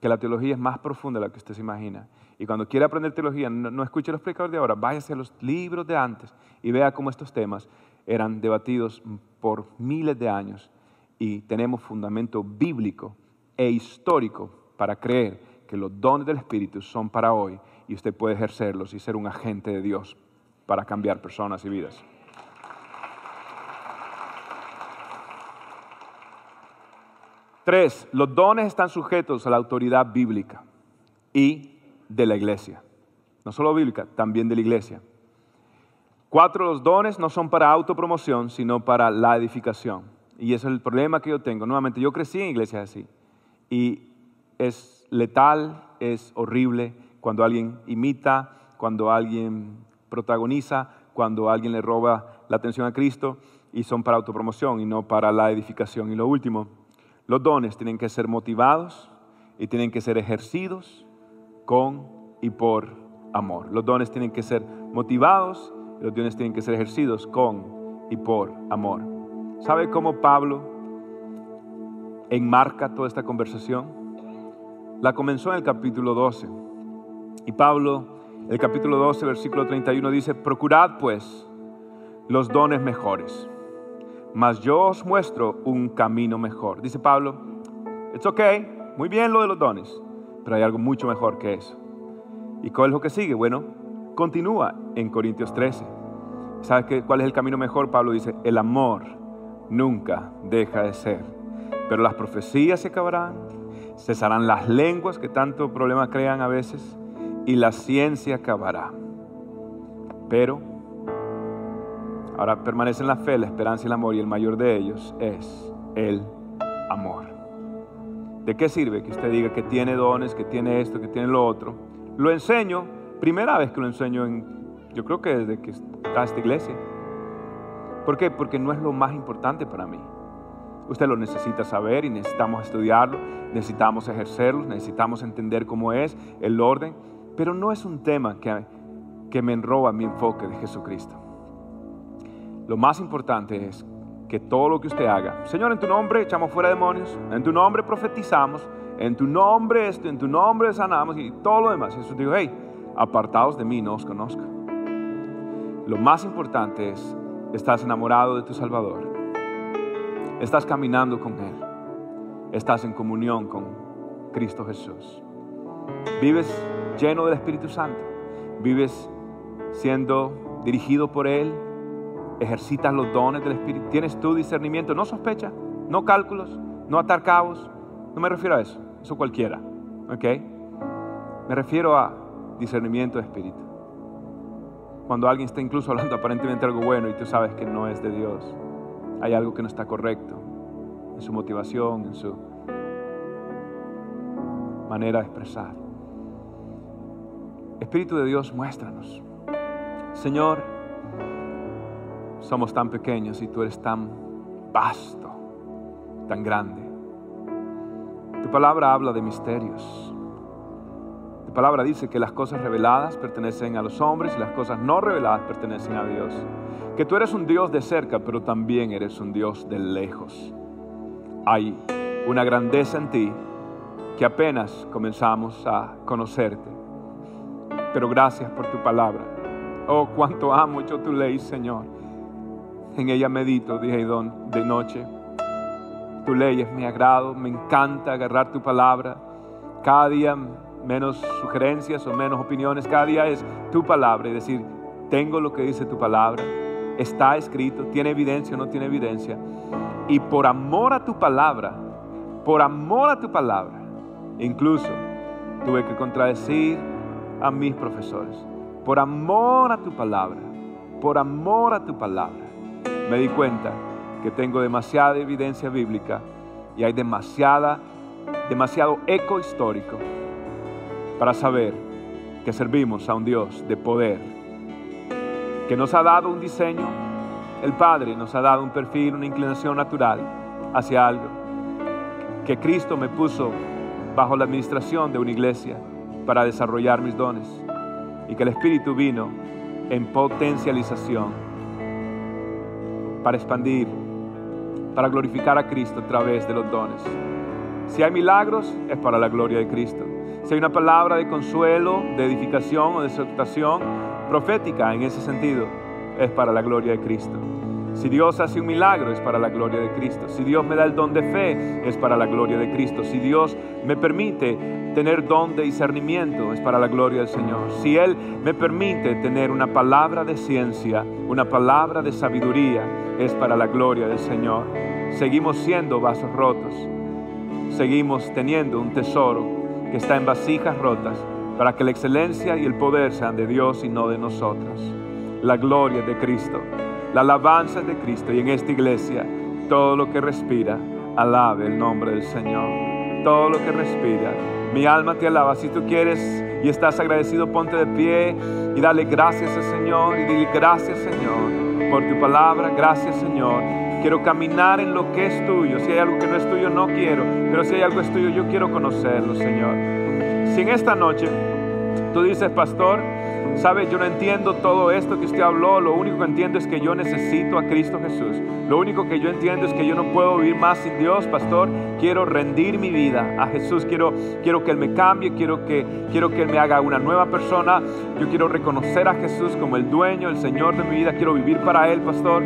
que la teología es más profunda de la que usted se imagina. Y cuando quiere aprender teología, no, escuche los predicadores de ahora, váyase a los libros de antes y vea cómo estos temas eran debatidos por miles de años y tenemos fundamento bíblico e histórico para creer que los dones del Espíritu son para hoy y usted puede ejercerlos y ser un agente de Dios para cambiar personas y vidas. Tres, los dones están sujetos a la autoridad bíblica y de la iglesia. No solo bíblica, también de la iglesia. Cuatro, los dones no son para autopromoción, sino para la edificación. Y ese es el problema que yo tengo. Nuevamente, yo crecí en iglesias así. Y es letal, es horrible cuando alguien imita, cuando alguien protagoniza cuando alguien le roba la atención a Cristo y son para autopromoción y no para la edificación. Y lo último, los dones tienen que ser motivados y tienen que ser ejercidos con y por amor. Los dones tienen que ser motivados los dones tienen que ser ejercidos con y por amor. ¿Sabe cómo Pablo enmarca toda esta conversación? La comenzó en el capítulo 12. Y Pablo el capítulo 12, versículo 31 dice, procurad pues los dones mejores, mas yo os muestro un camino mejor. Dice Pablo, it's okay, muy bien lo de los dones, pero hay algo mucho mejor que eso. ¿Y cuál es lo que sigue? Bueno, continúa en Corintios 13. ¿Sabes qué, cuál es el camino mejor? Pablo dice, el amor nunca deja de ser. Pero las profecías se acabarán, cesarán las lenguas que tanto problema crean a veces, y la ciencia acabará. Pero ahora permanecen la fe, la esperanza y el amor, y el mayor de ellos es el amor. ¿De qué sirve que usted diga que tiene dones, que tiene esto, que tiene lo otro? Lo enseño, primera vez que lo enseño en, yo creo que desde que está esta iglesia. ¿Por qué? Porque no es lo más importante para mí. Usted lo necesita saber y necesitamos estudiarlo, necesitamos ejercerlo, necesitamos entender cómo es el orden, pero no es un tema que, que me enroba mi enfoque de Jesucristo. Lo más importante es que todo lo que usted haga, Señor, en tu nombre echamos fuera demonios, en tu nombre profetizamos, en tu nombre esto, en tu nombre sanamos y todo lo demás. Jesús dijo, hey, apartados de mí, no os conozco. Lo más importante es, estás enamorado de tu Salvador, estás caminando con Él, estás en comunión con Cristo Jesús, vives lleno del Espíritu Santo, vives siendo dirigido por Él, ejercitas los dones del Espíritu, tienes tu discernimiento, no sospecha, no cálculos, no atar cabos, no me refiero a eso, eso cualquiera, ¿ok? Me refiero a discernimiento de espíritu. Cuando alguien está incluso hablando aparentemente algo bueno y tú sabes que no es de Dios, hay algo que no está correcto en su motivación, en su manera de expresar. Espíritu de Dios, muéstranos. Señor, somos tan pequeños y tú eres tan vasto, tan grande. Tu palabra habla de misterios. Tu palabra dice que las cosas reveladas pertenecen a los hombres y las cosas no reveladas pertenecen a Dios. Que tú eres un Dios de cerca, pero también eres un Dios de lejos. Hay una grandeza en ti que apenas comenzamos a conocerte. Pero gracias por tu palabra. Oh, cuánto amo yo tu ley, Señor. En ella medito, dije Don, de noche. Tu ley es mi agrado, me encanta agarrar tu palabra. Cada día menos sugerencias o menos opiniones, cada día es tu palabra y decir, tengo lo que dice tu palabra, está escrito, tiene evidencia o no tiene evidencia. Y por amor a tu palabra, por amor a tu palabra, incluso tuve que contradecir a mis profesores. Por amor a tu palabra, por amor a tu palabra, me di cuenta que tengo demasiada evidencia bíblica y hay demasiada, demasiado eco histórico para saber que servimos a un Dios de poder, que nos ha dado un diseño, el Padre nos ha dado un perfil, una inclinación natural hacia algo, que Cristo me puso bajo la administración de una iglesia para desarrollar mis dones y que el Espíritu vino en potencialización para expandir, para glorificar a Cristo a través de los dones. Si hay milagros, es para la gloria de Cristo. Si hay una palabra de consuelo, de edificación o de exhortación profética en ese sentido, es para la gloria de Cristo. Si Dios hace un milagro es para la gloria de Cristo. Si Dios me da el don de fe es para la gloria de Cristo. Si Dios me permite tener don de discernimiento es para la gloria del Señor. Si Él me permite tener una palabra de ciencia, una palabra de sabiduría, es para la gloria del Señor. Seguimos siendo vasos rotos. Seguimos teniendo un tesoro que está en vasijas rotas para que la excelencia y el poder sean de Dios y no de nosotros. La gloria de Cristo, la alabanza de Cristo y en esta iglesia todo lo que respira, alabe el nombre del Señor. Todo lo que respira, mi alma te alaba. Si tú quieres y estás agradecido, ponte de pie y dale gracias al Señor y dile gracias Señor por tu palabra. Gracias Señor. Quiero caminar en lo que es tuyo. Si hay algo que no es tuyo, no quiero. Pero si hay algo que es tuyo, yo quiero conocerlo, Señor. Si en esta noche tú dices, pastor, sabe, yo no entiendo todo esto que usted habló, lo único que entiendo es que yo necesito a Cristo Jesús. Lo único que yo entiendo es que yo no puedo vivir más sin Dios, pastor. Quiero rendir mi vida a Jesús, quiero, quiero que Él me cambie, quiero que, quiero que Él me haga una nueva persona. Yo quiero reconocer a Jesús como el dueño, el Señor de mi vida, quiero vivir para Él, pastor.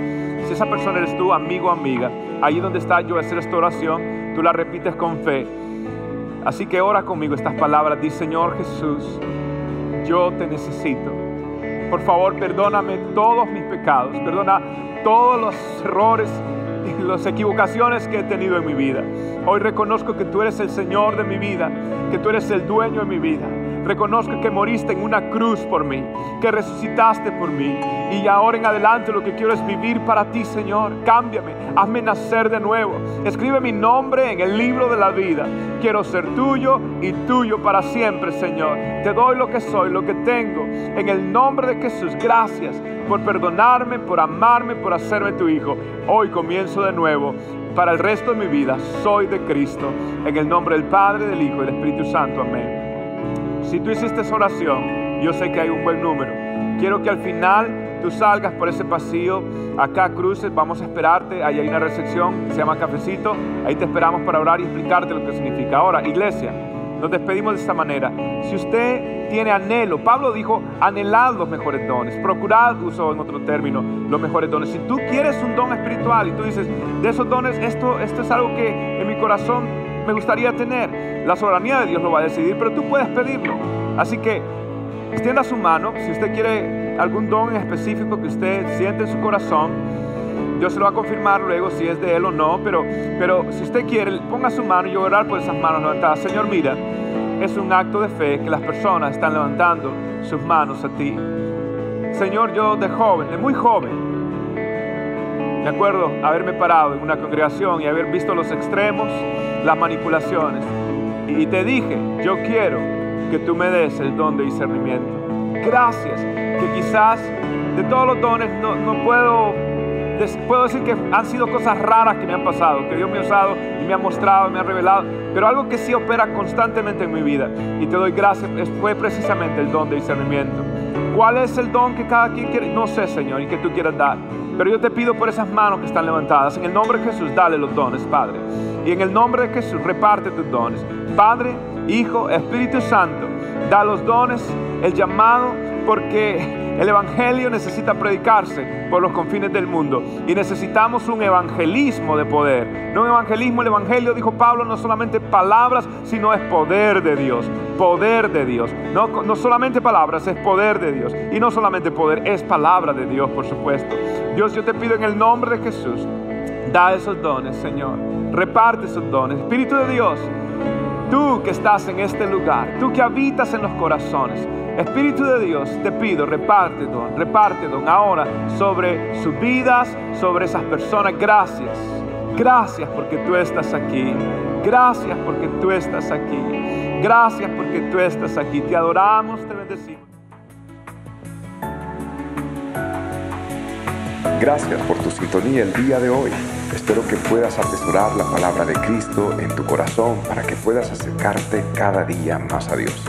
Si esa persona eres tú, amigo amiga, ahí donde está yo hacer esta oración, tú la repites con fe. Así que ora conmigo estas palabras. Di, Señor Jesús, yo te necesito. Por favor, perdóname todos mis pecados. Perdona todos los errores y las equivocaciones que he tenido en mi vida. Hoy reconozco que tú eres el Señor de mi vida, que tú eres el dueño de mi vida. Reconozco que moriste en una cruz por mí, que resucitaste por mí. Y ahora en adelante lo que quiero es vivir para ti, Señor. Cámbiame, hazme nacer de nuevo. Escribe mi nombre en el libro de la vida. Quiero ser tuyo y tuyo para siempre, Señor. Te doy lo que soy, lo que tengo. En el nombre de Jesús, gracias por perdonarme, por amarme, por hacerme tu hijo. Hoy comienzo de nuevo. Para el resto de mi vida soy de Cristo. En el nombre del Padre, del Hijo y del Espíritu Santo. Amén. Si tú hiciste esa oración, yo sé que hay un buen número. Quiero que al final tú salgas por ese pasillo, acá cruces, vamos a esperarte, ahí hay una recepción se llama cafecito, ahí te esperamos para orar y explicarte lo que significa. Ahora, iglesia, nos despedimos de esta manera. Si usted tiene anhelo, Pablo dijo, anhelad los mejores dones, procurad, uso en otro término, los mejores dones. Si tú quieres un don espiritual y tú dices, de esos dones, esto, esto es algo que en mi corazón me gustaría tener. La soberanía de Dios lo va a decidir, pero tú puedes pedirlo. Así que extienda su mano. Si usted quiere algún don en específico que usted siente en su corazón, Dios se lo va a confirmar luego si es de Él o no. Pero, pero si usted quiere, ponga su mano y orar por esas manos levantadas. Señor, mira, es un acto de fe que las personas están levantando sus manos a ti. Señor, yo de joven, de muy joven, me acuerdo haberme parado en una congregación y haber visto los extremos, las manipulaciones. Y te dije, yo quiero que tú me des el don de discernimiento. Gracias, que quizás de todos los dones no, puedo, puedo decir que han sido cosas raras que me han pasado, que Dios me ha usado y me ha mostrado, me ha revelado, pero algo que sí opera constantemente en mi vida. Y te doy gracias, fue precisamente el don de discernimiento. ¿Cuál es el don que cada quien quiere? No sé, Señor, y que tú quieras dar. Pero yo te pido por esas manos que están levantadas, en el nombre de Jesús, dale los dones, Padre. Y en el nombre de Jesús, reparte tus dones. Padre, Hijo, Espíritu Santo, da los dones, el llamado, porque el Evangelio necesita predicarse por los confines del mundo y necesitamos un evangelismo de poder. No un evangelismo, el Evangelio, dijo Pablo, no solamente palabras, sino es poder de Dios. Poder de Dios. No, no solamente palabras, es poder de Dios. Y no solamente poder, es palabra de Dios, por supuesto. Dios, yo te pido en el nombre de Jesús, da esos dones, Señor. Reparte esos dones. Espíritu de Dios, tú que estás en este lugar, tú que habitas en los corazones. Espíritu de Dios, te pido, reparte don, reparte don ahora sobre sus vidas, sobre esas personas. Gracias, gracias porque tú estás aquí. Gracias porque tú estás aquí. Gracias porque tú estás aquí. Te adoramos, te bendecimos. Gracias por tu sintonía el día de hoy. Espero que puedas atesorar la palabra de Cristo en tu corazón para que puedas acercarte cada día más a Dios.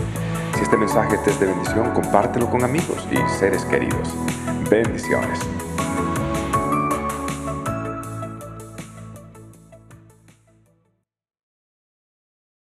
Si este mensaje te es de bendición, compártelo con amigos y seres queridos. Bendiciones.